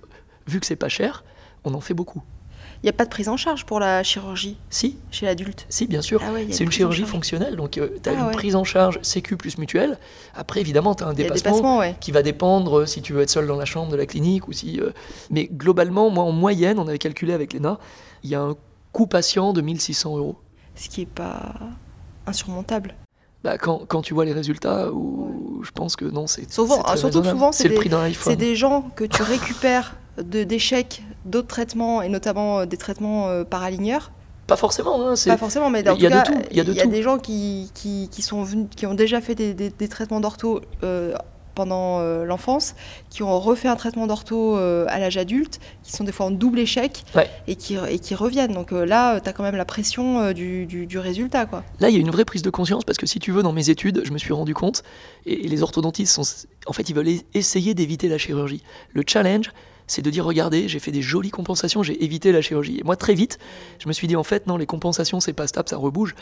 vu que c'est pas cher, on en fait beaucoup. Il n'y a pas de prise en charge pour la chirurgie? Si, chez l'adulte? si, bien sûr. Ah ouais, c'est une chirurgie fonctionnelle, donc tu as Ah une ouais. prise en charge sécu plus mutuelle. Après, évidemment, tu as un dépassement ouais. qui va dépendre euh, si tu veux être seul dans la chambre de la clinique ou si. euh, Mais globalement, moi, en moyenne, on avait calculé avec l'ENA, il y a un coût patient de 1600 euros. Ce qui n'est pas insurmontable. Bah, quand, quand tu vois les résultats, ou je pense que non, c'est. Souvent- très surtout souvent, c'est des- prix d'un C'est des gens que tu récupères de- d'échecs d'autres traitements, et notamment euh, des traitements euh, paraligneurs. Pas forcément, hein, c'est. Pas forcément, mais en il y a de tout, il y a de des gens qui, qui, qui sont venus, qui ont déjà fait des, des- des traitements d'ortho euh, pendant euh, l'enfance, qui ont refait un traitement d'ortho euh, à l'âge adulte, qui sont des fois en double échec Ouais. et, qui, et qui reviennent. Donc euh, là, tu as quand même la pression du, du- du résultat. Quoi. Là, il y a une vraie prise de conscience parce que si tu veux, dans mes études, je me suis rendu compte, et, et les orthodontistes sont, en fait, ils veulent essayer d'éviter la chirurgie. Le challenge, c'est de dire regardez, j'ai fait des jolies compensations, j'ai évité la chirurgie. Et moi, très vite, je me suis dit en fait, non, les compensations, c'est pas stable, ça rebouge.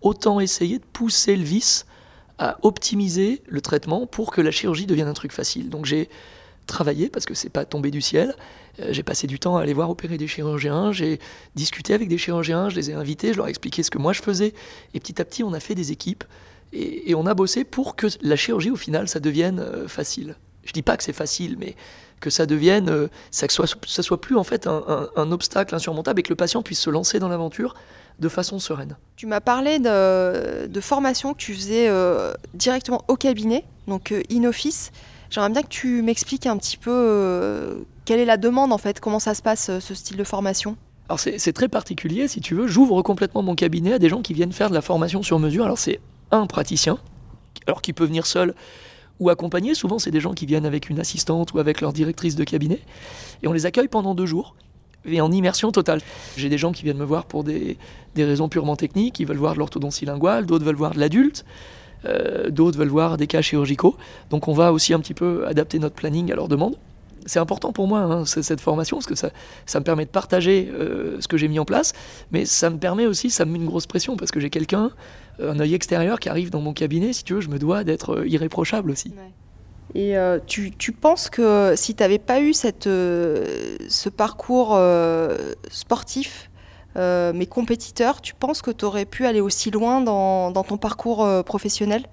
Autant essayer de pousser le vis à optimiser le traitement pour que la chirurgie devienne un truc facile. Donc j'ai travaillé parce que c'est pas tombé du ciel. Euh, j'ai passé du temps à aller voir opérer des chirurgiens, j'ai discuté avec des chirurgiens, je les ai invités, je leur ai expliqué ce que moi je faisais. Et petit à petit, on a fait des équipes et, on a bossé pour que la chirurgie, au final, ça devienne euh, facile. Je dis pas que c'est facile, mais que ça devienne, euh, ça, soit, soit plus en fait un, obstacle insurmontable et que le patient puisse se lancer dans l'aventure de façon sereine. Tu m'as parlé de, formation que tu faisais directement au cabinet, donc in-office. J'aimerais bien que tu m'expliques un petit peu euh, quelle est la demande en fait, comment ça se passe euh, ce style de formation? Alors c'est très particulier, si tu veux, j'ouvre complètement mon cabinet à des gens qui viennent faire de la formation sur mesure. Alors c'est un praticien, alors qui peut venir seul ou accompagné. Souvent c'est des gens qui viennent avec une assistante ou avec leur directrice de cabinet. Et on les accueille pendant deux jours et en immersion totale. J'ai des gens qui viennent me voir pour des, des raisons purement techniques, ils veulent voir de l'orthodontie linguale, d'autres veulent voir de l'adulte. Euh, d'autres veulent voir des cas chirurgicaux. Donc on va aussi un petit peu adapter notre planning à leur demande. C'est important pour moi, hein, cette formation, parce que ça, ça me permet de partager euh, ce que j'ai mis en place, mais ça me permet aussi, ça me met une grosse pression, parce que j'ai quelqu'un, euh, un œil extérieur qui arrive dans mon cabinet, si tu veux, je me dois d'être irréprochable aussi. Et tu, tu, penses que si tu n'avais pas eu cette, ce parcours sportif, euh, mes compétiteurs, tu penses que tu aurais pu aller aussi loin dans, ton parcours euh, professionnel?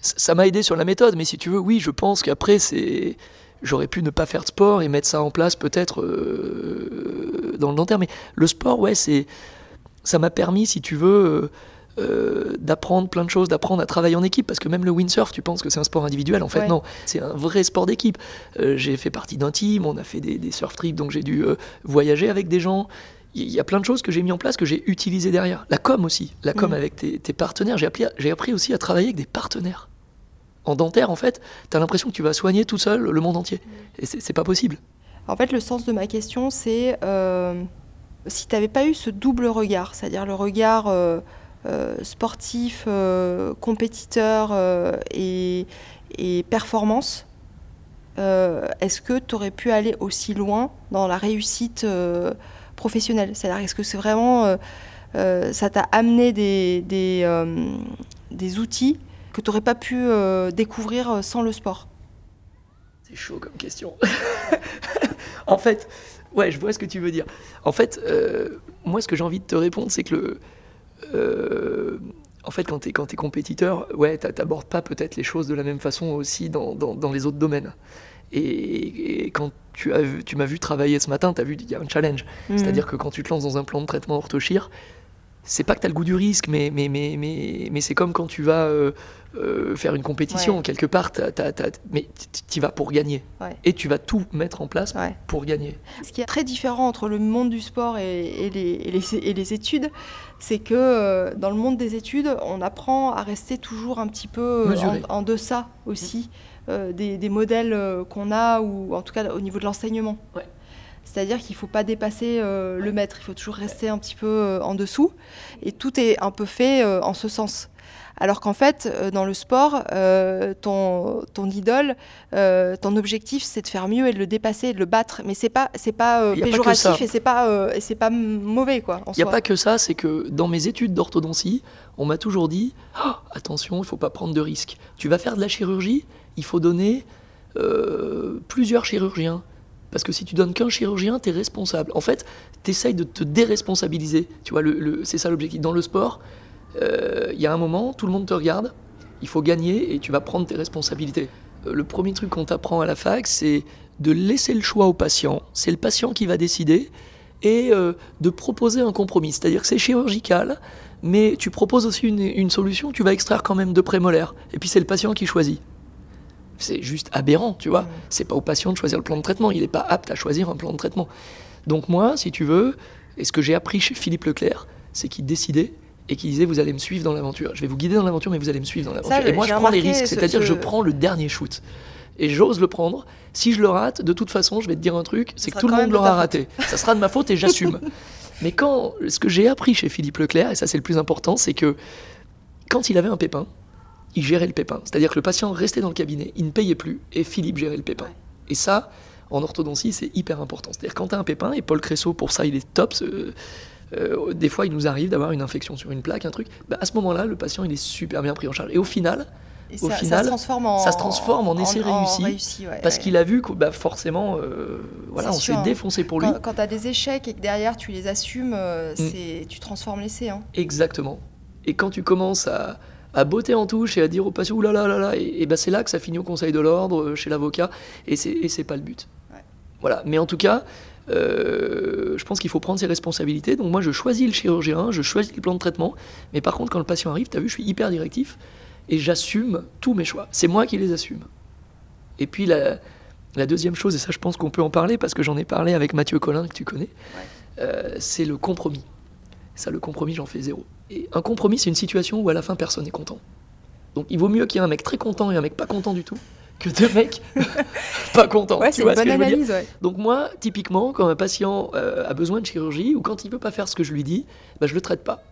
Ça m'a aidé sur la méthode, mais si tu veux, oui, je pense qu'après, c'est j'aurais pu ne pas faire de sport et mettre ça en place peut-être euh, dans le long terme. Mais le sport, ouais, c'est ça m'a permis, si tu veux, d'apprendre plein de choses, d'apprendre à travailler en équipe. Parce que même le windsurf, tu penses que c'est un sport individuel. En fait, non, c'est un vrai sport d'équipe. j'ai fait partie d'un team, on a fait des, des surf trips, donc j'ai dû voyager avec des gens il y a plein de choses que j'ai mis en place que j'ai utilisées derrière. La com aussi, la com mm. avec tes, partenaires. J'ai appris, j'ai appris aussi à travailler avec des partenaires. En dentaire, en fait, tu as l'impression que tu vas soigner tout seul le monde entier. Et c'est pas possible. En fait, le sens de ma question, c'est euh, si tu n'avais pas eu ce double regard, c'est-à-dire le regard euh, euh, sportif, compétiteur et, et, performance, est-ce que tu aurais pu aller aussi loin dans la réussite professionnel C'est-à-dire, est-ce que c'est vraiment. Euh, euh, ça t'a amené des, euh, des outils que tu n'aurais pas pu découvrir sans le sport? C'est chaud comme question. (laughs) en fait, ouais, je vois ce que tu veux dire. En fait, moi, ce que j'ai envie de te répondre, c'est que le. En fait, quand tu es, es, compétiteur, ouais, tu n'abordes pas peut-être les choses de la même façon aussi dans, dans, dans les autres domaines. Et, quand tu, as tu m'as vu travailler ce matin, tu as vu qu'il y a un challenge. Mhm. C'est-à-dire que quand tu te lances dans un plan de traitement orthochir, c'est pas que tu as le goût du risque, mais, mais, mais, mais, mais c'est comme quand tu vas euh, euh, faire une compétition, quelque part, mais tu vas pour gagner. Et tu vas tout mettre en place pour gagner. Ce qui est très différent entre le monde du sport et, les, et les, études, c'est que euh, dans le monde des études, on apprend à rester toujours un petit peu en, en, deçà aussi. Euh, des, modèles euh, qu'on a, ou en tout cas au niveau de l'enseignement. C'est-à-dire qu'il ne faut pas dépasser euh, le maître, il faut toujours rester un petit peu en dessous. Et tout est un peu fait en ce sens. Alors qu'en fait, dans le sport, ton, ton idole, ton objectif, c'est de faire mieux et de le dépasser, de le battre. Mais c'est pas, c'est pas péjoratif et c'est pas, et c'est pas mauvais quoi. Il n'y a pas que ça, c'est que dans mes études d'orthodontie, on m'a toujours dit oh, attention, il ne faut pas prendre de risques. Tu vas faire de la chirurgie, il faut donner euh, plusieurs chirurgiens. Parce que si tu donnes qu'un chirurgien, tu es responsable. En fait, tu essayes de te déresponsabiliser. Tu vois, le, c'est ça l'objectif. Dans le sport, euh, il y a un moment, tout le monde te regarde, il faut gagner et tu vas prendre tes responsabilités. Euh, le premier truc qu'on t'apprend à la fac, c'est de laisser le choix au patient. C'est le patient qui va décider et de proposer un compromis. C'est-à-dire que c'est chirurgical, mais tu proposes aussi une, une solution, tu vas extraire quand même deux prémolaires. Et puis c'est le patient qui choisit c'est juste aberrant, tu vois. C'est pas au patient de choisir le plan de traitement, il n'est pas apte à choisir un plan de traitement. Donc moi, si tu veux, et ce que j'ai appris chez Philippe Leclerc, c'est qu'il décidait et qu'il disait vous allez me suivre dans l'aventure. Je vais vous guider dans l'aventure, mais vous allez me suivre dans l'aventure. Et moi, je prends les risques, c'est-à-dire je prends le dernier shoot. Et j'ose le prendre. Si je le rate, de toute façon, je vais te dire un truc, c'est que tout le monde l'aura raté. Ça sera de ma faute et j'assume. (laughs) mais quand ce que j'ai appris chez Philippe Leclerc, et ça c'est le plus important, c'est que quand il avait un pépin, il gérait le pépin. C'est-à-dire que le patient restait dans le cabinet, il ne payait plus, et Philippe gérait le pépin. Et ça, en orthodontie, c'est hyper important. C'est-à-dire quand tu as un pépin, et Paul Cressot, pour ça, il est top. Euh, des fois, il nous arrive d'avoir une infection sur une plaque, un truc. Bah, à ce moment-là, le patient, il est super bien pris en charge. Et au final, au ça, final, ça se transforme en, ça se transforme en essai réussi, réussi, ouais, parce ouais. qu'il a vu que bah, forcément, euh, voilà, on s'est hein. défoncé pour lui. Quand, quand tu as des échecs et que derrière tu les assumes, euh, Mm. tu transformes l'essai. Hein. Exactement. Et quand tu commences à, à botter en touche et à dire au patient, oulala, là, là, là, et, et ben c'est là que ça finit au conseil de l'ordre, chez l'avocat, et c'est, pas le but. Ouais. Voilà. Mais en tout cas, je pense qu'il faut prendre ses responsabilités. Donc moi, je choisis le chirurgien, je choisis le plan de traitement, mais par contre, quand le patient arrive, tu as vu, je suis hyper directif, et j'assume tous mes choix. C'est moi qui les assume. Et puis la, la deuxième chose, et ça je pense qu'on peut en parler, parce que j'en ai parlé avec Mathieu Collin, que tu connais, euh, c'est le compromis. Ça, le compromis, j'en fais zéro. Et un compromis, c'est une situation où à la fin, personne n'est content. Donc il vaut mieux qu'il y ait un mec très content et un mec pas content du tout que deux mecs (laughs) pas contents. Ouais, tu c'est vois une ce que bonne je veux dire analyse. Ouais. Donc moi, typiquement, quand un patient euh, a besoin de chirurgie ou quand il peut pas faire ce que je lui dis, bah, je le traite pas.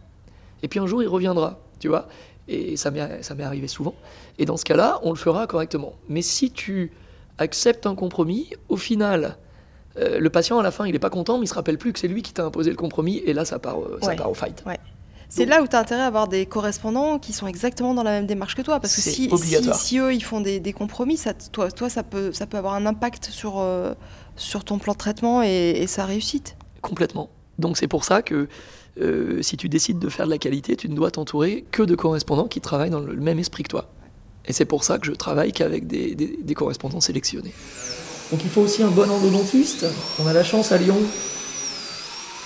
Et puis un jour, il reviendra, tu vois. Et ça m'est arrivé souvent. Et dans ce cas-là, on le fera correctement. Mais si tu acceptes un compromis, au final, euh, le patient à la fin, il est pas content, mais il se rappelle plus que c'est lui qui t'a imposé le compromis. Et là, ça part, euh, ça Ouais. part au fight. C'est là où tu as intérêt à avoir des correspondants qui sont exactement dans la même démarche que toi. Parce que si, si, obligatoire. si eux, ils font des, des compromis, ça, toi, toi ça, peut, ça peut avoir un impact sur, euh, sur ton plan de traitement et, et sa réussite. Complètement. Donc c'est pour ça que euh, si tu décides de faire de la qualité, tu ne dois t'entourer que de correspondants qui travaillent dans le même esprit que toi. Et c'est pour ça que je travaille qu'avec des, des- des correspondants sélectionnés. Donc il faut aussi un bon endodontiste. On a la chance à Lyon.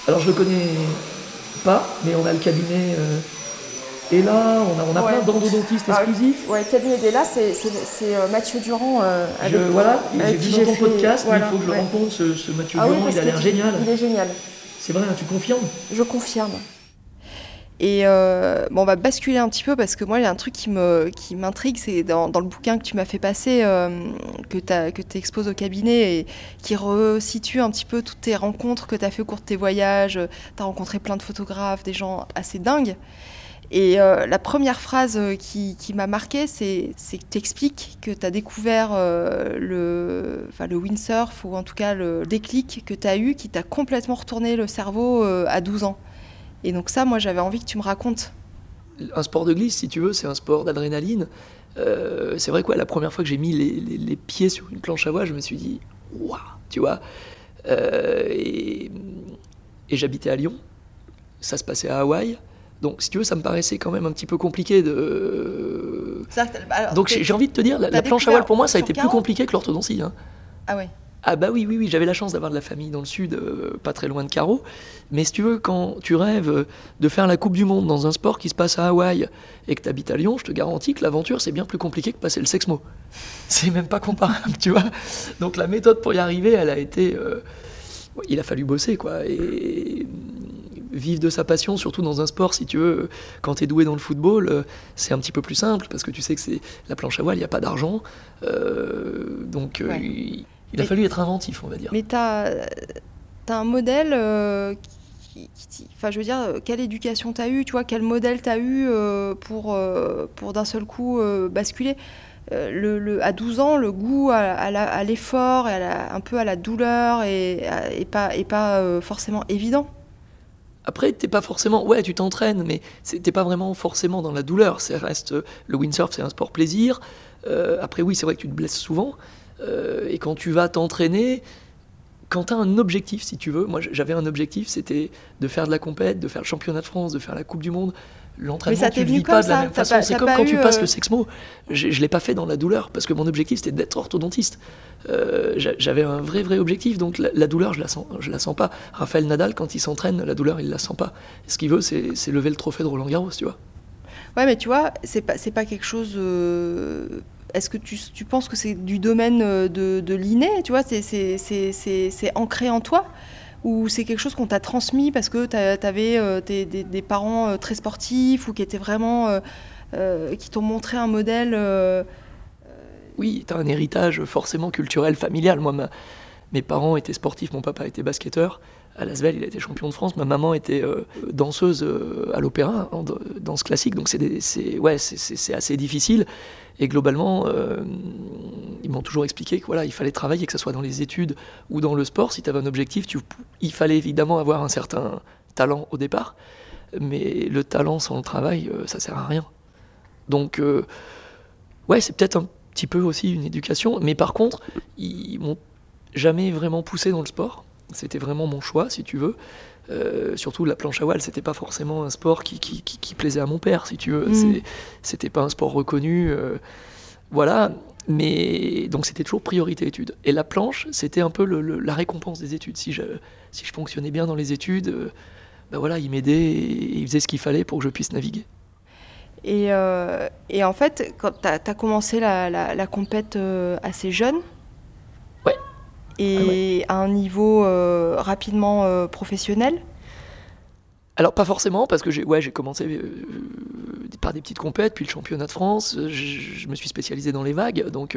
Alors je le connais pas, mais on a le cabinet. euh, on a, on a Ouais. plein d'endodontistes Ah, exclusifs. Ouais, cabinet d'Ela, c'est euh, Mathieu Durand. Je, voilà, j'ai avec vu dans ton fait- podcast, voilà, mais il faut que je ouais. le rencontre, ce, ce Mathieu Ah oui, Durand, il a l'air génial. Il est génial. C'est vrai, hein, tu confirmes? Je confirme. Et euh, on va basculer un petit peu parce que moi, il y a un truc qui m'intrigue, c'est dans, le bouquin que tu m'as fait passer, euh, que tu exposes au cabinet et qui resitue un petit peu toutes tes rencontres que tu as fait au cours de tes voyages. Tu as rencontré plein de photographes, des gens assez dingues. Et euh, la première phrase qui, m'a marqué, c'est que tu expliques que tu as découvert le, windsurf, ou en tout cas le déclic que tu as eu, qui t'a complètement retourné le cerveau à 12 ans. Et donc ça, moi, j'avais envie que tu me racontes. un sport de glisse, si tu veux, c'est un sport d'adrénaline. Euh, c'est vrai que ouais, la première fois que j'ai mis les, les- les pieds sur une planche à voile, je me suis dit, waouh, tu vois. Euh, et et j'habitais à Lyon, ça se passait à Hawaï. Donc, si tu veux, ça me paraissait quand même un petit peu compliqué de. Donc, j'ai envie de te dire, la, planche à voile pour moi, ça a été plus compliqué que l'orthodontie. hein. Ah ouais. Ah bah oui, oui, oui, j'avais la chance d'avoir de la famille dans le sud, euh, pas très loin de Caro. Mais si tu veux, quand tu rêves euh, de faire la Coupe du Monde dans un sport qui se passe à Hawaï et que tu habites à Lyon, je te garantis que l'aventure, c'est bien plus compliqué que passer le Sexmo. (laughs) C'est même pas comparable, tu vois. Donc la méthode pour y arriver, elle a été... euh, il a fallu bosser, quoi. Et vivre de sa passion, surtout dans un sport, si tu veux, quand tu es doué dans le football, c'est un petit peu plus simple, parce que tu sais que c'est la planche à voile, il n'y a pas d'argent. Euh, donc Ouais. il, il a fallu être inventif, on va dire. Mais tu as, un modèle euh, qui, qui- Enfin, je veux dire, euh, quelle éducation tu as eu Tu vois, quel modèle tu as eu euh, pour, euh, pour d'un seul coup basculer le, le- à 12 ans, le goût à, à l'effort un peu à la douleur et, à- et pas, et pas forcément évident. Après, t'es pas forcément. Ouais, tu t'entraînes, mais t'es pas vraiment forcément dans la douleur. Ça reste le windsurf, c'est un sport plaisir. Euh, après, oui, c'est vrai que tu te blesses souvent. Euh, et quand tu vas t'entraîner, quand tu as un objectif, si tu veux, moi j'avais un objectif, c'était de faire de la compète, de faire le championnat de France, de faire la Coupe du Monde. L'entraînement, tu venu vis pas de la même façon. C'est comme quand tu passes euh, le Sexmo. Je ne l'ai pas fait dans la douleur, parce que mon objectif c'était d'être orthodontiste. Euh, j'a- J'avais un vrai, vrai objectif, donc la, la douleur, je la, sens, je la sens pas. Raphaël Nadal, quand il s'entraîne, la douleur, il la sent pas. Ce qu'il veut, c'est lever le trophée de Roland Garros, tu vois. Ouais, mais tu vois, c'est pas, pas quelque chose. euh, Est-ce que tu, tu penses que c'est du domaine euh, de, de l'inné Tu vois, c'est- ancré en toi Ou c'est quelque chose qu'on t'a transmis parce que tu avais des, des parents euh, très sportifs ou qui étaient vraiment. euh, euh, qui t'ont montré un modèle euh, Oui, tu as un héritage forcément culturel, familial. Moi, mes parents étaient sportifs, mon papa était basketteur. À Lasvel, il a été champion de France. Ma maman était euh, danseuse euh, à l'opéra, en danse classique. Donc c'est ouais, c'est- assez difficile. Et globalement, euh, ils m'ont toujours expliqué que voilà, il fallait travailler, que ce soit dans les études ou dans le sport. Si tu avais un objectif, il fallait évidemment avoir un certain talent au départ, mais le talent sans le travail, ça sert à rien. Donc, ouais, c'est peut-être un petit peu aussi une éducation, mais par contre, ils m'ont jamais vraiment poussé dans le sport. C'était vraiment mon choix, si tu veux. Euh, surtout la planche à voile, c'était pas forcément un sport qui, qui, qui, plaisait à mon père, si tu veux. Mm. C'était pas un sport reconnu. Euh, voilà. Mais donc c'était toujours priorité études. Et la planche, c'était un peu le, la récompense des études. Si je, si je fonctionnais bien dans les études, euh, ben voilà, il m'aidait et il faisait ce qu'il fallait pour que je puisse naviguer. Et, et en fait, quand tu as, commencé la, la, la compète assez jeune, et ah à un niveau euh, rapidement euh, professionnel alors pas forcément parce que j'ai ouais, commencé euh, par des petites compètes puis le championnat de France. Je, me suis spécialisé dans les vagues donc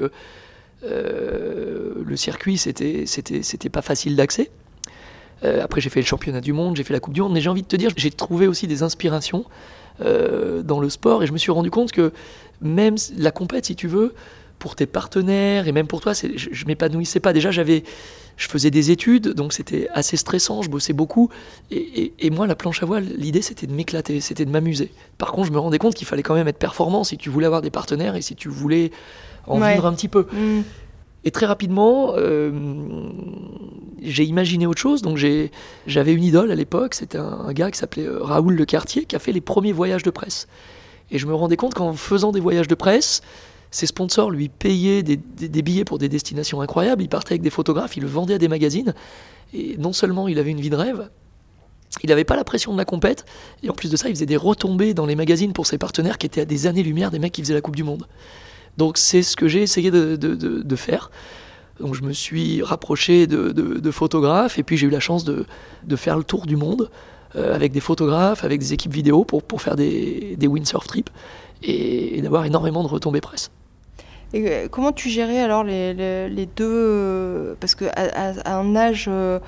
le circuit c'était c'était c'était pas facile d'accès. Après j'ai fait le championnat du monde j'ai fait la coupe du monde mais j'ai envie de te dire j'ai trouvé aussi des inspirations dans le sport et je me suis rendu compte que même la compète si tu veux pour tes partenaires et même pour toi, je, je m'épanouissais pas. Déjà, j'avais, je faisais des études, donc c'était assez stressant, je bossais beaucoup. Et, moi, la planche à voile, l'idée, c'était de m'éclater, c'était de m'amuser. Par contre, je me rendais compte qu'il fallait quand même être performant si tu voulais avoir des partenaires et si tu voulais en vivre un petit peu. Mm. Et très rapidement, euh, j'ai imaginé autre chose. Donc j'avais une idole à l'époque, c'était un, gars qui s'appelait euh, Raoul Le Cartier, qui a fait les premiers voyages de presse. Et je me rendais compte qu'en faisant des voyages de presse, ses sponsors lui payaient des, billets pour des destinations incroyables, il partait avec des photographes, il le vendait à des magazines, et non seulement il avait une vie de rêve, il n'avait pas la pression de la compète, et en plus de ça, il faisait des retombées dans les magazines pour ses partenaires qui étaient à des années-lumière des mecs qui faisaient la Coupe du Monde. Donc c'est ce que j'ai essayé de, faire. Donc je me suis rapproché de, photographes, et puis j'ai eu la chance de, faire le tour du monde euh, avec des photographes, avec des équipes vidéo pour, pour faire des, windsurf trips, et, et d'avoir énormément de retombées presse. Et euh, comment tu gérais alors les, deux euh, Parce qu'à à, un âge euh,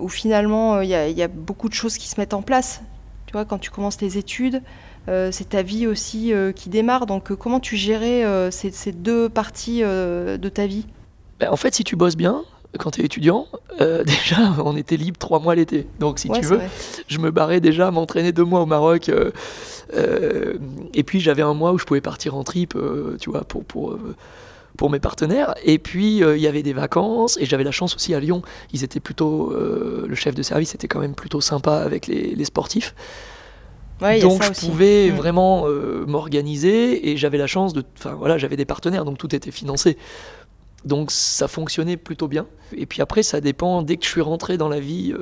où finalement il y, a beaucoup de choses qui se mettent en place. Tu vois, quand tu commences les études, c'est ta vie aussi qui démarre. Donc comment tu gérais ces, deux parties de ta vie? Ben, En fait, si tu bosses bien, quand tu es étudiant, (laughs) déjà, on était libre trois mois l'été. Donc, si tu veux, je me barrais déjà m'entraîner deux mois au Maroc. Euh, et puis j'avais un mois où je pouvais partir en trip, euh, tu vois, pour, pour, euh, pour mes partenaires. Et puis il y avait des vacances et j'avais la chance aussi à Lyon. Ils étaient plutôt, le chef de service était quand même plutôt sympa avec les, les sportifs. donc je pouvais mm. vraiment m'organiser et j'avais la chance de, enfin voilà, j'avais des partenaires, donc tout était financé. Donc ça fonctionnait plutôt bien. Et puis après, ça dépend. Dès que je suis rentré dans la vie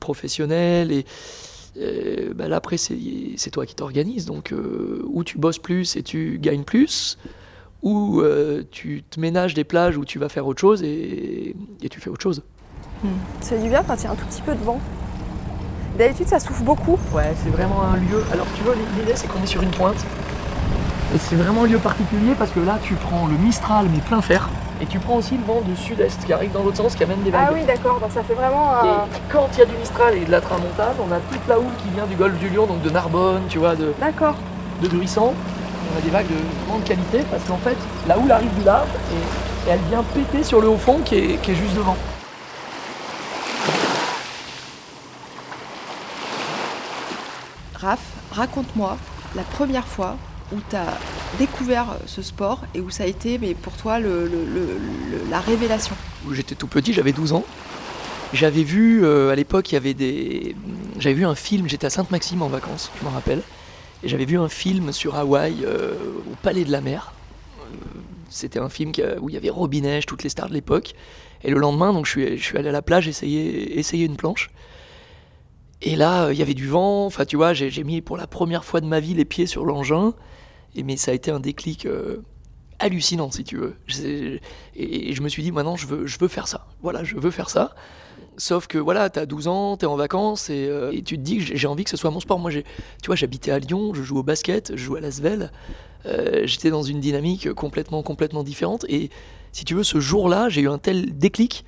professionnelle et, euh, bah là après c'est toi qui t'organises donc euh, ou tu bosses plus et tu gagnes plus ou euh, tu te ménages des plages où tu vas faire autre chose et, et tu fais autre chose. Hmm. Ça fait du bien quand il y a un tout petit peu de vent. D'habitude ça souffle beaucoup. Ouais c'est vraiment un lieu. Alors tu vois l'idée c'est qu'on est sur une pointe et c'est vraiment un lieu particulier parce que là tu prends le Mistral mais plein fer. Et tu prends aussi le vent du sud-est qui arrive dans l'autre sens, qui amène des vagues. Ah oui, d'accord, donc ça fait vraiment. Et quand il y a du Mistral et de la tramontane, on a toute la houle qui vient du golfe du Lion, donc de Narbonne, tu vois, de, de Druissant. On a des vagues de grande qualité parce qu'en fait, la houle arrive du large et, elle vient péter sur le haut fond qui est, qui est juste devant. Raph, raconte-moi la première fois où tu as découvert ce sport et où ça a été mais pour toi la révélation J'étais tout petit, j'avais 12 ans. J'avais vu, euh, à l'époque, il y avait des... J'avais vu un film, j'étais à Sainte-Maxime en vacances, je m'en rappelle. Et j'avais vu un film sur Hawaï, euh, au Palais de la Mer. Euh, c'était un film où il y avait Robin toutes les stars de l'époque. Et le lendemain, donc, je, suis, je suis allé à la plage essayer, essayer une planche. Et là, il y avait du vent. Enfin, tu vois, j'ai mis pour la première fois de ma vie les pieds sur l'engin mais ça a été un déclic euh, hallucinant, si tu veux. et, je me suis dit, maintenant, je veux, je veux faire ça. Voilà, je veux faire ça. Sauf que voilà, t'as 12 ans, t'es en vacances euh, et, tu te dis que j'ai envie que ce soit mon sport. Moi, tu vois, j'habitais à Lyon, je joue au basket, je joue à Lasvel. Euh, J'étais dans une dynamique complètement, complètement différente. Et si tu veux, ce jour-là, j'ai eu un tel déclic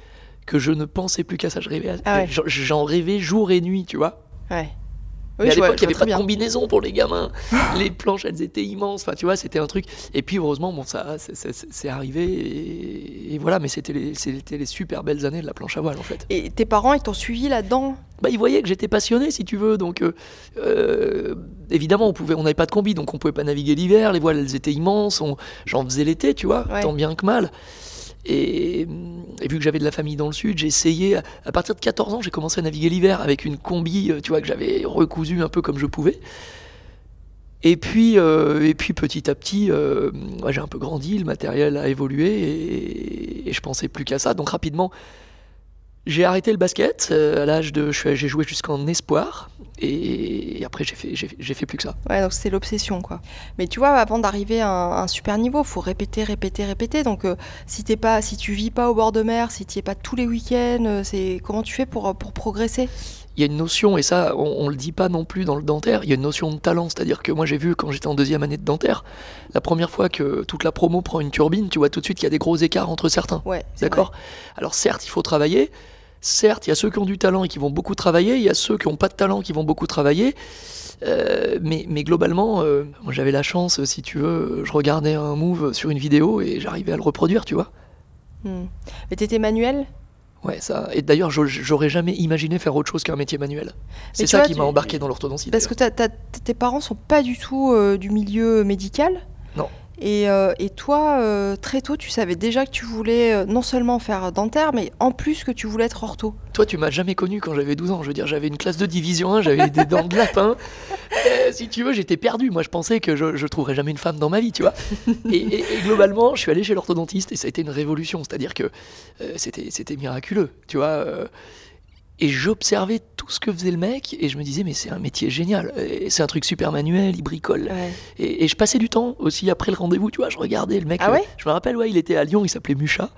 que je ne pensais plus qu'à ça. Je rêvais, ah j'en rêvais jour et nuit, tu vois. Ouais. Oui, mais à l'époque, il n'y avait pas de combinaison pour les gamins. (laughs) les planches, elles étaient immenses. Enfin, tu vois, c'était un truc. Et puis, heureusement, bon, ça, c'est- arrivé. Et, et voilà, mais c'était les, les super belles années de la planche à voile, en fait. Et tes parents, ils t'ont suivi là-dedans? Bah, ils voyaient que j'étais passionné, si tu veux. Donc, euh, euh, évidemment, on pouvait, on n'avait pas de combi, donc on pouvait pas naviguer l'hiver. Les voiles, elles étaient immenses. J'en faisais l'été, tu vois, Ouais. tant bien que mal. Et, vu que j'avais de la famille dans le sud, j'ai essayé. À, partir de 14 ans, j'ai commencé à naviguer l'hiver avec une combi, euh, tu vois, que j'avais recousue un peu comme je pouvais. Et puis, euh, et puis petit à petit, euh, j'ai un peu grandi, le matériel a évolué et, et je pensais plus qu'à ça. Donc rapidement, j'ai arrêté le basket euh, à l'âge de. J'ai joué jusqu'en espoir et, après j'ai fait, j'ai, j'ai fait plus que ça. Ouais, donc c'était l'obsession, quoi. Mais tu vois, avant d'arriver à un, un super niveau, faut répéter, répéter, répéter. Donc, euh, si t'es pas, si tu vis pas au bord de mer, si tu es pas tous les week-ends, euh, c'est comment tu fais pour pour progresser? Il y a une notion, et ça on, on le dit pas non plus dans le dentaire, il y a une notion de talent. C'est-à-dire que moi j'ai vu quand j'étais en deuxième année de dentaire, la première fois que toute la promo prend une turbine, tu vois tout de suite qu'il y a des gros écarts entre certains. Ouais. c'est D'accord? Alors certes, il faut travailler. Certes, il y a ceux qui ont du talent et qui vont beaucoup travailler. Il y a ceux qui n'ont pas de talent qui vont beaucoup travailler. Euh, mais, mais globalement, euh, j'avais la chance, si tu veux, je regardais un move sur une vidéo et j'arrivais à le reproduire, tu vois. Hmm. Mais t'étais manuel? Ouais, ça. Et d'ailleurs, j'au- j'aurais jamais imaginé faire autre chose qu'un métier manuel. C'est ça vois, qui m'a embarqué dans l'orthodontie. Parce que tes parents sont pas du tout euh, du milieu médical? Et, euh, et toi, euh, très tôt, tu savais déjà que tu voulais euh, non seulement faire dentaire, mais en plus que tu voulais être ortho. Toi, tu m'as jamais connu quand j'avais 12 ans. Je veux dire, j'avais une classe de division 1, j'avais des dents de lapin. (laughs) Si tu veux, j'étais perdu. Moi, je pensais que je, je trouverais jamais une femme dans ma vie, tu vois. Et, et- et globalement, je suis allé chez l'orthodontiste et ça a été une révolution. C'est-à-dire que c'était, c'était miraculeux, tu vois. Et j'observais tout ce que faisait le mec et je me disais, mais c'est un métier génial. C'est un truc super manuel, il bricole. Et, et je passais du temps aussi après le rendez-vous, tu vois. Je regardais le mec. Ah ouais je me rappelle, ouais, il était à Lyon, il s'appelait Mucha.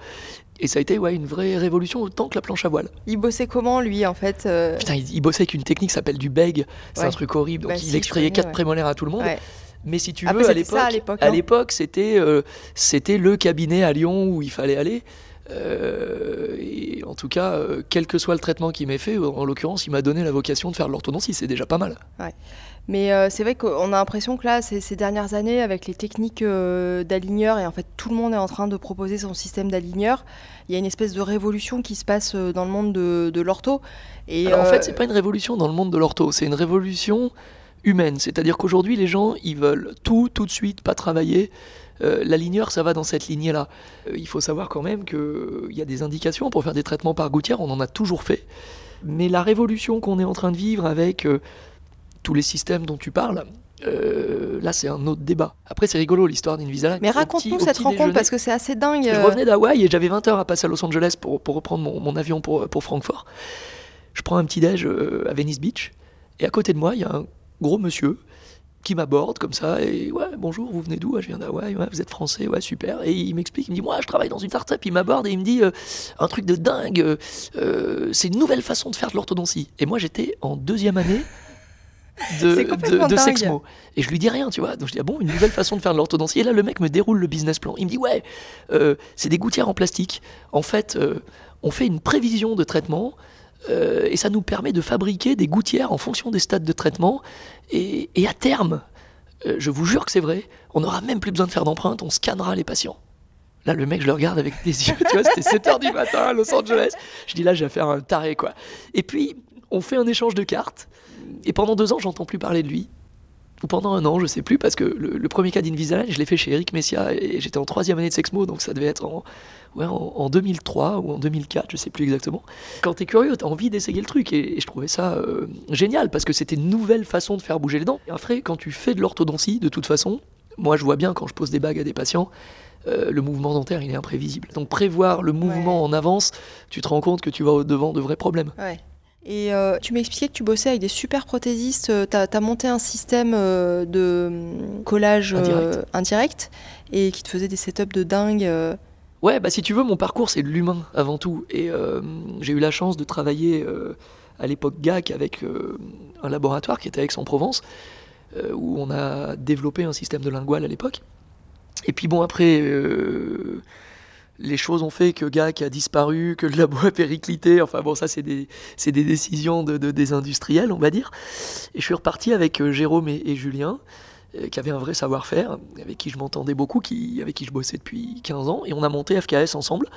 Et ça a été ouais, une vraie révolution autant que la planche à voile. Il bossait comment, lui, en fait euh, Putain, il, il bossait avec une technique qui s'appelle du beg. C'est Ouais. un truc horrible. Donc Bah il si, extrayait quatre ouais. prémolaires à tout le monde. ouais. Mais si tu Après, veux, à l'époque, à l'époque, c'était euh, c'était le cabinet à Lyon où il fallait aller. Euh, et en tout cas, euh, quel que soit le traitement qu'il m'ait fait, en l'occurrence, il m'a donné la vocation de faire de l'orthodontie. C'est déjà pas mal. Mais euh, c'est vrai qu'on a l'impression que là, ces, ces dernières années, avec les techniques euh, d'aligneur, et en fait tout le monde est en train de proposer son système d'aligneur, il y a une espèce de révolution qui se passe euh, dans le monde de, de l'ortho. Et en euh, fait, c'est pas une révolution dans le monde de l'ortho, c'est une révolution humaine. C'est-à-dire qu'aujourd'hui, les gens, ils veulent tout, tout de suite, pas travailler. Euh, la ligneur, ça va dans cette lignée-là. Euh, il faut savoir quand même qu'il y a des indications pour faire des traitements par gouttière, on en a toujours fait. Mais la révolution qu'on est en train de vivre avec euh, tous les systèmes dont tu parles, euh, là, c'est un autre débat. Après, c'est rigolo l'histoire d'Invisalign. Mais raconte-nous cette rencontre déjeuner, parce que c'est assez dingue. je euh, revenais d'Hawaï et j'avais 20 heures à passer à Los Angeles pour, pour reprendre mon, mon avion pour, pour Francfort. Je prends un petit déj euh, à Venice Beach et à côté de moi, il y a un gros monsieur qui m'aborde comme ça et ouais bonjour vous venez d'où? Ah, je viens d'Hawaï ouais, vous êtes français ouais super. Et il m'explique il me dit moi je travaille dans une start-up il m'aborde et il me dit euh, un truc de dingue euh, c'est une nouvelle façon de faire de l'orthodontie. Et moi j'étais en deuxième année (laughs) de, de. Sexmo. Et je lui dis rien tu vois. Donc je dis ah bon une nouvelle façon de faire de l'orthodontie. Et là le mec me déroule le business plan. Il me dit ouais euh, c'est des gouttières en plastique. En fait euh, on fait une prévision de traitement euh, et ça nous permet de fabriquer des gouttières en fonction des stades de traitement. Et, à terme, euh, je vous jure que c'est vrai, on n'aura même plus besoin de faire d'empreintes, on scannera les patients. Là, le mec, je le regarde avec des yeux, tu vois, c'était 7h du matin à Los Angeles. Je dis là, je vais faire un taré, quoi. Et puis, on fait un échange de cartes. Et pendant deux ans, j'entends plus parler de lui. Ou pendant un an, je sais plus, parce que le, le premier cas d'Invisalign, je l'ai fait chez Eric Messia, et j'étais en troisième année de Sexmo, donc ça devait être en, ouais, en, en 2003 ou en 2004, je sais plus exactement. Quand t'es curieux, t'as envie d'essayer le truc, et, et je trouvais ça euh, génial, parce que c'était une nouvelle façon de faire bouger les dents. Et après, quand tu fais de l'orthodontie, de toute façon, moi je vois bien quand je pose des bagues à des patients, euh, le mouvement dentaire, il est imprévisible. Donc prévoir le mouvement en avance, tu te rends compte que tu vas au-devant de vrais problèmes. Ouais. Et euh, tu m'expliquais que tu bossais avec des super prothésistes. Tu as, monté un système euh, de hum, collage euh, Indirect. indirect et qui te faisait des setups de dingue. euh. Ouais, bah si tu veux, mon parcours c'est de l'humain avant tout. Et euh, j'ai eu la chance de travailler euh, à l'époque GAC avec euh, un laboratoire qui était à Aix-en-Provence, euh, où on a développé un système de lingual à l'époque. Et puis bon, après, euh, les choses ont fait que GAC a disparu, que le labo a périclité. Enfin bon, ça, c'est des, des décisions de, des industriels, on va dire. Et je suis reparti avec euh, Jérôme et, Julien, euh, qui avaient un vrai savoir-faire, avec qui je m'entendais beaucoup, qui, avec qui je bossais depuis 15 ans. Et on a monté FKS ensemble.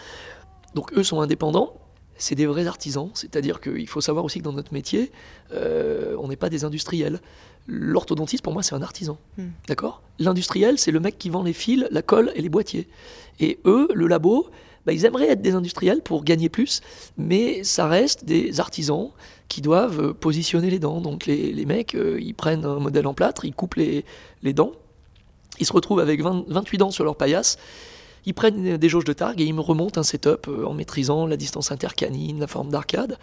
Donc eux sont indépendants. C'est des vrais artisans, c'est-à-dire qu'il faut savoir aussi que dans notre métier, euh, on n'est pas des industriels. L'orthodontiste, pour moi, c'est un artisan. Hmm. D'accord? L'industriel, c'est le mec qui vend les fils, la colle et les boîtiers. Et eux, le labo, bah, ils aimeraient être des industriels pour gagner plus, mais ça reste des artisans qui doivent positionner les dents. Donc les, mecs, euh, ils prennent un modèle en plâtre, ils coupent les, dents, ils se retrouvent avec 28 dents sur leur paillasse, ils prennent des jauges de targue et ils me remontent un setup euh, en maîtrisant la distance intercanine, la forme d'arcade.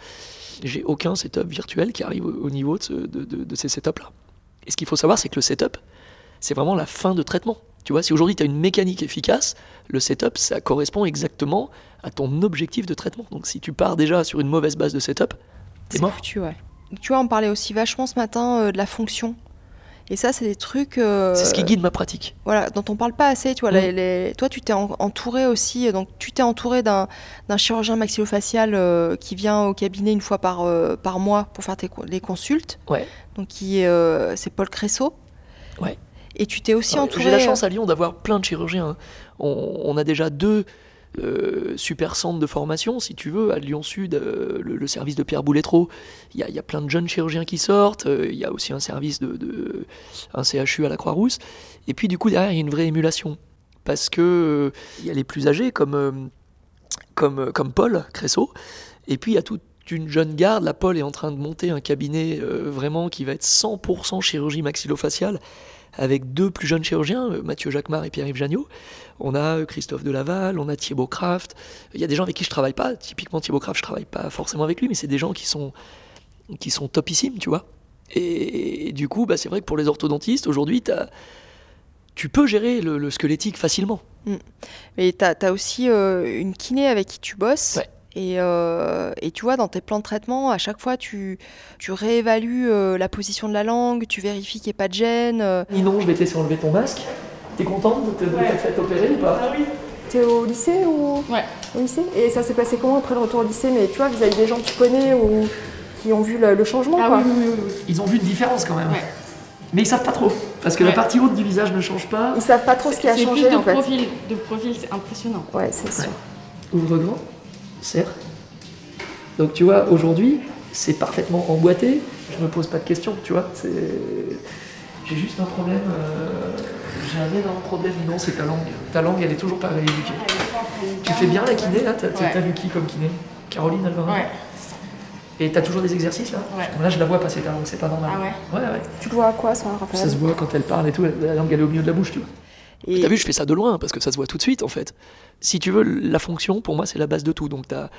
J'ai aucun setup virtuel qui arrive au niveau de, de ces setups-là. Et ce qu'il faut savoir, c'est que le setup, c'est vraiment la fin de traitement. Tu vois, si aujourd'hui tu as une mécanique efficace, le setup, ça correspond exactement à ton objectif de traitement. Donc si tu pars déjà sur une mauvaise base de setup, t'es mort. tu vois, on parlait aussi vachement ce matin euh, de la fonction. Et ça, c'est des trucs. Euh, c'est ce qui guide ma pratique. Voilà, dont on parle pas assez. Tu vois, mm. toi, tu t'es entouré aussi. Donc, tu t'es entouré d'un chirurgien maxillofacial euh, qui vient au cabinet une fois par, par mois pour faire tes, les consultes. Ouais. Donc, qui c'est Paul Cressot. Ouais. Et tu t'es aussi entouré. J'ai la chance à Lyon d'avoir plein de chirurgiens. On, a déjà deux euh, super centres de formation, si tu veux, à Lyon Sud, euh, le, service de Pierre Bouletreau. Il y, a plein de jeunes chirurgiens qui sortent. Euh, il y a aussi un service de, un CHU à la Croix-Rousse. Et puis du coup derrière il y a une vraie émulation parce que il y a les plus âgés comme comme comme Paul Cressot. Et puis il y a toute une jeune garde. La Paul est en train de monter un cabinet vraiment qui va être 100% chirurgie maxillofaciale avec deux plus jeunes chirurgiens, euh, Mathieu Jacquemart et Pierre-Yves Jagnot. On a euh, Christophe Delaval, on a Thibaut Kraft. Il y a des gens avec qui je travaille pas. Typiquement, Thibaut Kraft, je travaille pas forcément avec lui, mais c'est des gens qui sont, qui sont topissimes, tu vois. Et, du coup, bah, c'est vrai que pour les orthodontistes, aujourd'hui, tu peux gérer le, squelettique facilement. Mm. Mais tu as, aussi euh, une kiné avec qui tu bosses. Euh, et, tu vois, dans tes plans de traitement, à chaque fois, tu, tu réévalues euh, la position de la langue, tu vérifies qu'il n'y ait pas de gêne. Euh. non, je vais te laisser enlever ton masque. T'es contente de t'être fait opérer ou pas? Ah oui. T'es au lycée ou? Ouais. Au lycée? Et ça s'est passé comment après le retour au lycée? Mais tu vois, vis-à-vis des gens que tu connais ou qui ont vu le, changement ah, quoi. Oui, oui, oui, Ils ont vu une différence quand même. Ouais. Mais ils savent pas trop. Parce que la partie haute du visage ne change pas. Ils savent pas trop ce qui a changé plus de Profil, de profil, c'est impressionnant. Ouais, c'est sûr. Ouvre grand serre. Donc tu vois, aujourd'hui, c'est parfaitement emboîté, je me pose pas de questions, tu vois. J'ai juste un problème, euh, j'ai un énorme problème, non, c'est ta langue. Ta langue, elle est toujours pas rééduquée. Tu fais bien la kiné, là T'as vu qui comme kiné Caroline Alvarin Ouais. Et t'as toujours des exercices là? Ouais. Là, je la vois passer ta langue, c'est pas normal. Ah ouais Ouais, ouais. Tu le vois à quoi, ça, Raphaël Ça se voit quand elle parle et tout, la langue, elle est au milieu de la bouche, tu vois. Et... T'as vu, je fais ça de loin parce que ça se voit tout de suite en fait. Si tu veux, la fonction, pour moi, c'est la base de tout. Donc, tu as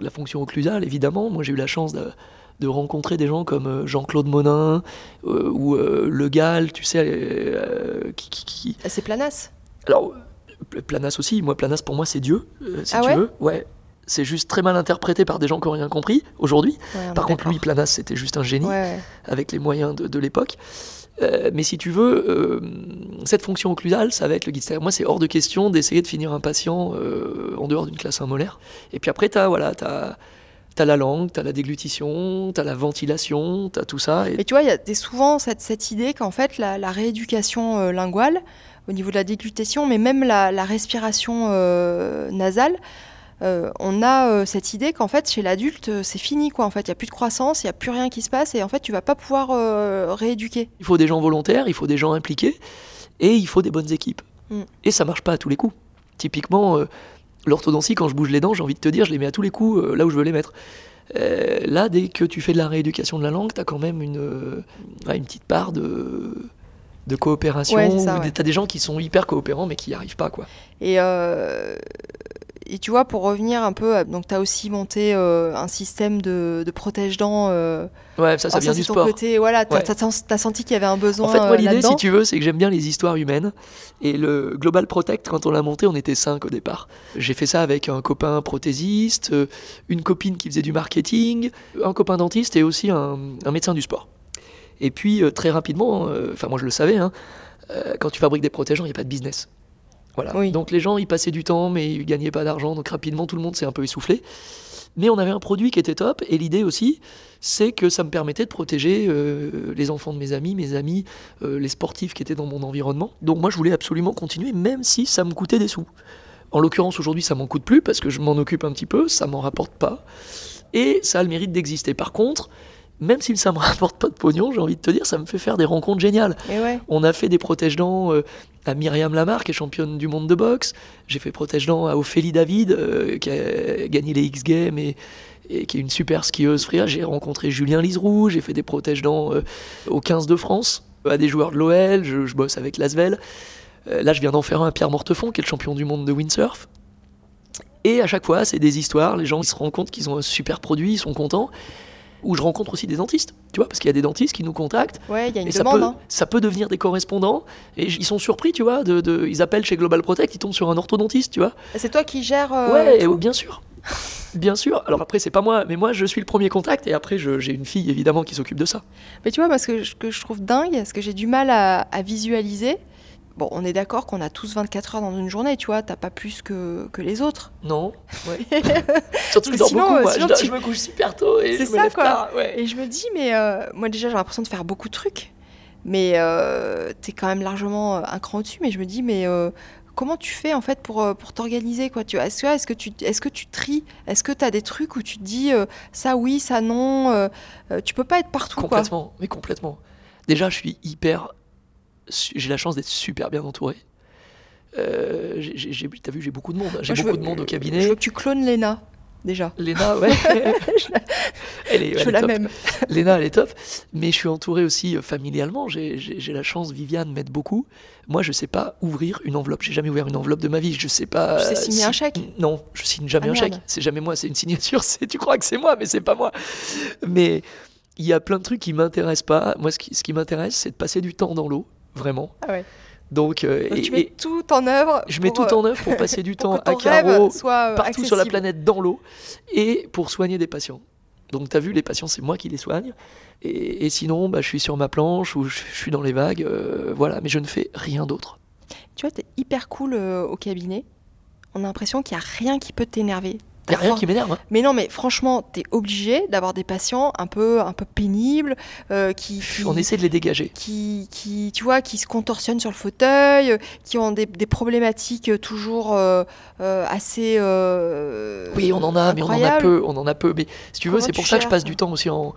la fonction occlusale, évidemment. Moi, j'ai eu la chance de, rencontrer des gens comme euh, Jean-Claude Monin euh, ou euh, Le Gall, tu sais, qui. qui, ah, C'est Planas Alors, Planas aussi. Moi, Planas, pour moi, c'est Dieu, si ah tu veux. Ouais. C'est juste très mal interprété par des gens qui n'ont rien compris aujourd'hui. par contre, lui, Planas, c'était juste un génie avec les moyens de, de l'époque. Euh, mais si tu veux, euh, cette fonction occlusale, ça va être le guide. Moi, c'est hors de question d'essayer de finir un patient euh, en dehors d'une classe 1 molaire. Et puis après, tu as, voilà, as, la langue, tu as la déglutition, tu as la ventilation, tu as tout ça. Et... tu vois, il y a souvent cette, cette idée qu'en fait, la, rééducation linguale, au niveau de la déglutition, mais même la respiration nasale, euh, on a euh, cette idée qu'en fait chez l'adulte euh, c'est fini quoi en fait il y a plus de croissance il y a plus rien qui se passe et en fait tu vas pas pouvoir rééduquer il faut des gens volontaires il faut des gens impliqués et il faut des bonnes équipes mm. et ça marche pas à tous les coups typiquement l'orthodontie quand je bouge les dents j'ai envie de te dire je les mets à tous les coups là où je veux les mettre là dès que tu fais de la rééducation de la langue tu as quand même une, une petite part de de coopération. Ouais, T'as des gens qui sont hyper coopérants mais qui n'y arrivent pas. quoi. Et et tu vois, pour revenir un peu, donc tu as aussi monté euh, un système de, protège-dents. Euh, ouais, ça, ça vient du sport. Côté, voilà, tu as, senti qu'il y avait un besoin. En fait, moi, euh, l'idée, si tu veux, c'est que j'aime bien les histoires humaines. Et le Global Protect, quand on l'a monté, on était cinq au départ. J'ai fait ça avec un copain prothésiste, une copine qui faisait du marketing, un copain dentiste et aussi un, médecin du sport. Et puis, très rapidement, enfin, moi je le savais, hein, quand tu fabriques des protègeants, il n'y a pas de business Voilà. Oui. Donc les gens, ils passaient du temps, mais ils gagnaient pas d'argent. Donc rapidement, tout le monde s'est un peu essoufflé. Mais on avait un produit qui était top. Et l'idée aussi, c'est que ça me permettait de protéger euh, les enfants de mes amis, mes amis, euh, les sportifs qui étaient dans mon environnement. Donc moi, je voulais absolument continuer, même si ça me coûtait des sous. En l'occurrence, aujourd'hui, ça m'en coûte plus parce que je m'en occupe un petit peu, ça m'en rapporte pas. Et ça a le mérite d'exister. Par contre, même si ça me (laughs) rapporte pas de pognon, j'ai envie de te dire, ça me fait faire des rencontres géniales. Ouais. On a fait des protège-dents euh, à Myriam Lamar, qui est championne du monde de boxe. J'ai fait protège-dents à Ophélie David, euh, qui a gagné les X Games et, et qui est une super skieuse frère. J'ai rencontré Julien Liseroux, j'ai fait des protège-dents euh, au 15 de France, à des joueurs de l'OL, je, je bosse avec Lasvel. Euh, là, je viens d'en faire un à Pierre Mortefond, qui est le champion du monde de windsurf. Et à chaque fois, c'est des histoires, les gens ils se rendent compte qu'ils ont un super produit, ils sont contents. Ou je rencontre aussi des dentistes, tu vois, parce qu'il y a des dentistes qui nous contactent. Ouais, il y a une Et ça demande. peut, hein. ça peut devenir des correspondants. Et ils sont surpris, tu vois. De, de- ils appellent chez Global Protect, ils tombent sur un orthodontiste, tu vois. C'est toi qui gères. euh, ouais, bien sûr. Bien sûr. Alors après, c'est pas moi, mais moi, je suis le premier contact. Et après, j'ai une fille, évidemment, qui s'occupe de ça. Mais tu vois, moi, ce que, je- que je trouve dingue, ce que j'ai du mal à, à visualiser, bon, on est d'accord qu'on a tous 24 heures dans une journée, tu vois, t'as pas plus que, que les autres. Non ouais. (laughs) Surtout que je dors sinon, beaucoup, euh, moi. sinon, je, tu- je me couche super tôt et C'est je me ça, lève quoi. tard. Ouais. Et je me dis, mais euh, moi déjà, j'ai l'impression de faire beaucoup de trucs, mais euh, t'es quand même largement un cran au-dessus, mais je me dis, mais. euh, Comment tu fais en fait pour, pour t'organiser quoi tu vois? Est-ce que, est que tu est-ce que tu tries? Est-ce que tu as des trucs où tu te dis euh, ça oui, ça non euh, Tu peux pas être partout quoi? Complètement, mais complètement. Déjà, je suis hyper. J'ai la chance d'être super bien entouré. Euh, j'ai- j'ai- j'ai- T'as vu, j'ai beaucoup de monde. J'ai Moi, je beaucoup veux- de monde au Je cabinet. veux que tu clones Léna déjà. Léna, (laughs) ouais. elle est, je elle veux est la top. même. Léna, elle est top. Mais je suis entouré aussi euh, familialement. J'ai j'ai- j'ai la chance, Viviane m'aide beaucoup. Moi, je sais pas ouvrir une enveloppe. J'ai jamais ouvert une enveloppe de ma vie. Je sais pas. Tu sais signer un chèque? Non, je signe jamais Ah, un merde. chèque. C'est jamais moi. C'est une signature. (laughs) Tu crois que c'est moi, mais c'est pas moi. Mais il y a plein de trucs qui m'intéressent pas. Moi, ce qui, ce qui m'intéresse, c'est de passer du temps dans l'eau, vraiment. Ah ouais. Donc, euh, Donc, et- tu mets et tout en œuvre. je mets tout euh, en œuvre pour passer du (laughs) pour temps à carreau, soit euh, partout sur la planète dans l'eau et pour soigner des patients. Donc tu as vu, les patients, c'est moi qui les soigne. Et, et sinon, bah, je suis sur ma planche ou je, je suis dans les vagues. euh, voilà, mais je ne fais rien d'autre. Tu vois, t'es hyper cool euh, au cabinet. On a l'impression qu'il n'y a rien qui peut t'énerver. Il n'y a rien qui m'énerve. hein. Mais non, mais franchement, t'es obligé d'avoir des patients un peu, un peu pénibles, euh, qui, qui, On essaie de les dégager. qui, qui, tu vois, qui se contorsionnent sur le fauteuil, qui ont des, des problématiques toujours euh, euh, assez. Oui, on en a, mais on en a peu. On en a peu. Mais si tu veux, c'est tu pour ça que je passe du temps aussi en,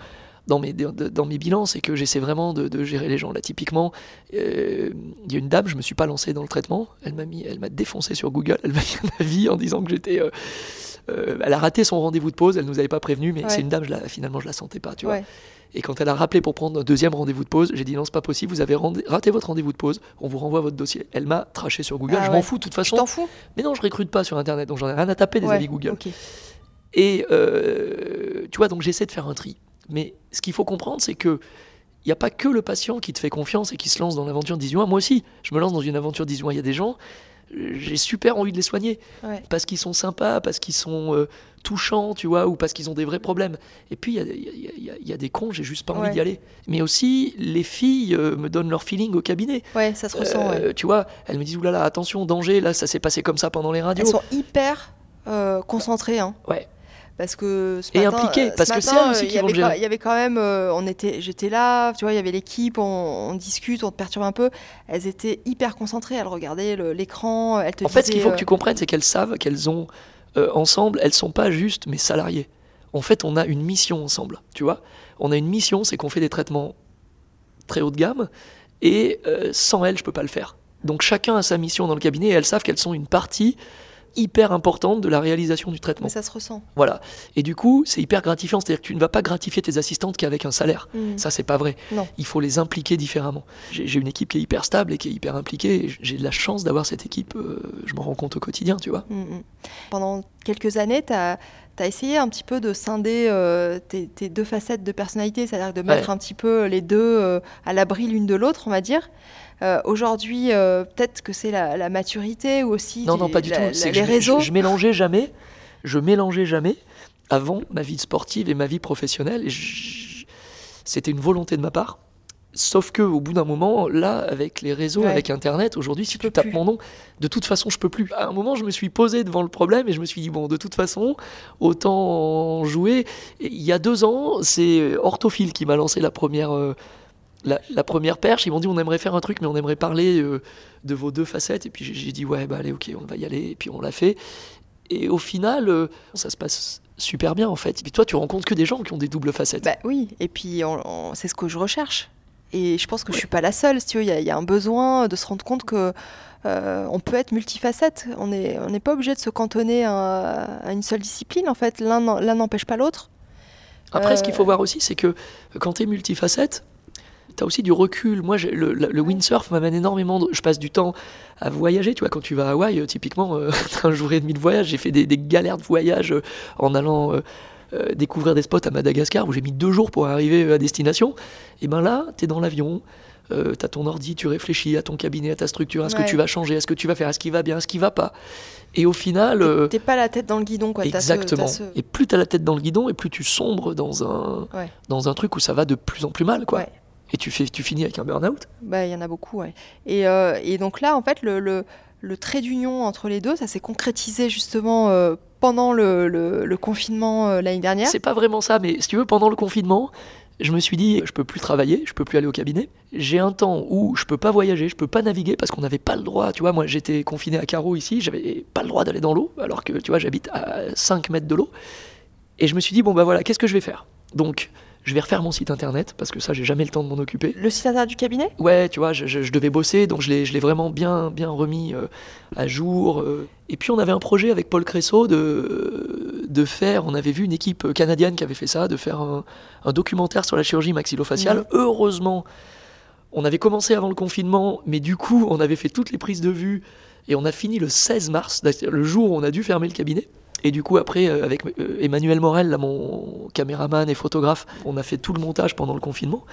dans, mes, dans mes bilans, c'est que j'essaie vraiment de, de gérer les gens. Là, typiquement, euh, il y a une dame, je me suis pas lancé dans le traitement. Elle m'a mis, elle m'a défoncé sur Google. Elle m'a mis un avis en disant que j'étais. euh, euh, elle a raté son rendez-vous de pause. Elle nous avait pas prévenu, mais Ouais. c'est une dame. Je la, finalement, je la sentais pas, tu vois. Ouais. Et quand elle a rappelé pour prendre un deuxième rendez-vous de pause, j'ai dit non, c'est pas possible. Vous avez raté votre rendez-vous de pause. On vous renvoie votre dossier. Elle m'a traché sur Google. Ah je ouais. m'en fous de toute Tu façon. t'en fous? Mais non, je recrute pas sur Internet, donc j'en ai rien à taper des avis Google. Et euh, tu vois, donc j'essaie de faire un tri. Mais ce qu'il faut comprendre, c'est que il n'y a pas que le patient qui te fait confiance et qui se lance dans l'aventure 18 mois. Moi aussi, je me lance dans une aventure 18 mois. Il y a des gens, j'ai super envie de les soigner. Ouais. Parce qu'ils sont sympas, parce qu'ils sont euh, touchants, tu vois, ou parce qu'ils ont des vrais problèmes. Et puis, il y a, y y des cons, j'ai juste pas envie Ouais. d'y aller. Mais aussi, les filles euh, me donnent leur feeling au cabinet. Ouais, ça se ressent. ouais. Euh, Tu vois, elles me disent, oulala, attention, danger, là, ça s'est passé comme ça pendant les radios. Elles sont hyper concentrées. Hein. Ouais. Parce que ce Et matin, impliquées, euh, ce parce que c'est aussi euh, qui il y vont gérer. quand- Il y avait quand même, euh, on était, j'étais là, tu vois, il y avait l'équipe, on, on discute, on te perturbe un peu. Elles étaient hyper concentrées, elles regardaient l'écran, elles te En fait, ce qu'il faut que euh, tu comprennes, c'est qu'elles savent qu'elles ont euh, ensemble, elles sont pas juste mes salariés. En fait, on a une mission ensemble, tu vois. On a une mission, c'est qu'on fait des traitements très haut de gamme, et euh, sans elles, je peux pas le faire. Donc chacun a sa mission dans le cabinet, et elles savent qu'elles sont une partie hyper importante de la réalisation du traitement. mais ça se ressent. Voilà. Et du coup, c'est hyper gratifiant, c'est-à-dire que tu ne vas pas gratifier tes assistantes qu'avec un salaire. Mm. Ça, c'est pas vrai. Non. Il faut les impliquer différemment. J'ai une équipe qui est hyper stable et qui est hyper impliquée. J'ai de la chance d'avoir cette équipe. euh, je m'en rends compte au quotidien, tu vois. Mm, mm. Pendant quelques années, tu as, essayé un petit peu de scinder euh, tes, tes deux facettes de personnalité, c'est-à-dire de mettre Ouais. un petit peu les deux euh, à l'abri l'une de l'autre, on va dire. Euh, Aujourd'hui, euh, peut-être que c'est la, la maturité ou aussi Non, les, non, pas du la- tout. la- les réseaux. Je, je mélangeais jamais. Je mélangeais jamais avant ma vie sportive et ma vie professionnelle. C'était une volonté de ma part. Sauf que au bout d'un moment, là, avec les réseaux, Ouais. avec Internet, aujourd'hui, si tu, peux tapes plus. mon nom, de toute façon, je peux plus. À un moment, je me suis posé devant le problème et je me suis dit bon, de toute façon, autant jouer. Et il y a deux ans, c'est Orthophile qui m'a lancé la première. euh, la, la première perche, ils m'ont dit on aimerait faire un truc, mais on aimerait parler euh, de vos deux facettes. Et puis j'ai- dit ouais, bah allez, ok, on va y aller. Et puis on l'a fait. Et au final, euh, ça se passe super bien en fait. Et puis toi, tu rencontres que des gens qui ont des doubles facettes. Bah oui, et puis c'est ce que je recherche. Et je pense que je suis pas la seule. Si il y, a- il y a un besoin de se rendre compte que euh, on peut être multifacette. On n'est on pas obligé de se cantonner à, à une seule discipline. En fait, l'un n'empêche pas l'autre. Après, ce qu'il faut voir aussi, c'est que quand tu es multifacette, tu as aussi du recul. Moi, le, le- le windsurf m'amène énormément. de- je passe du temps à voyager. Tu vois, quand tu vas à Hawaï, euh, typiquement, euh, (laughs) un jour et demi de voyage. J'ai fait des, des galères de voyage euh, en allant euh, découvrir des spots à Madagascar où j'ai mis deux jours pour arriver à destination. Et ben là, tu es dans l'avion. Euh, t'as ton ordi, tu réfléchis à ton cabinet, à ta structure, à ce Ouais. que tu vas changer, à ce que tu vas faire, à ce qui va bien, à ce qui va pas. Et au final, euh, T'es pas la tête dans le guidon, quoi. Ce- Exactement. ce- Et plus tu as la tête dans le guidon, et plus tu sombres dans un, Ouais. dans un truc où ça va de plus en plus mal. quoi. Ouais. Et tu, fais, tu finis avec un burn-out? Bah, il y en a beaucoup, ouais. Et, euh, et donc là, en fait, le, le, le trait d'union entre les deux, ça s'est concrétisé justement euh, pendant le, le- le confinement euh, l'année dernière. C'est pas vraiment ça, mais si tu veux, pendant le confinement, je me suis dit, je peux plus travailler, je peux plus aller au cabinet. J'ai un temps où je peux pas voyager, je peux pas naviguer parce qu'on n'avait pas le droit. Tu vois, moi j'étais confiné à Carreau ici, j'avais pas le droit d'aller dans l'eau, alors que tu vois, j'habite à 5 mètres de l'eau. Et je me suis dit, bon bah voilà, qu'est-ce que je vais faire? Donc, je vais refaire mon site internet parce que ça, j'ai jamais le temps de m'en occuper. Le site internet du cabinet? Ouais, tu vois, je, je- je devais bosser, donc je l'ai, vraiment bien, bien remis euh, à jour. euh. Et puis on avait un projet avec Paul Cressot de, de faire, on avait vu une équipe canadienne qui avait fait ça, de faire un, un documentaire sur la chirurgie maxillofaciale. Mhm. Heureusement, on avait commencé avant le confinement, mais du coup, on avait fait toutes les prises de vue et on a fini le 16 mars, le jour où on a dû fermer le cabinet. Et du coup, après, euh, avec euh, Emmanuel Morel, là, mon caméraman et photographe, on a fait tout le montage pendant le confinement.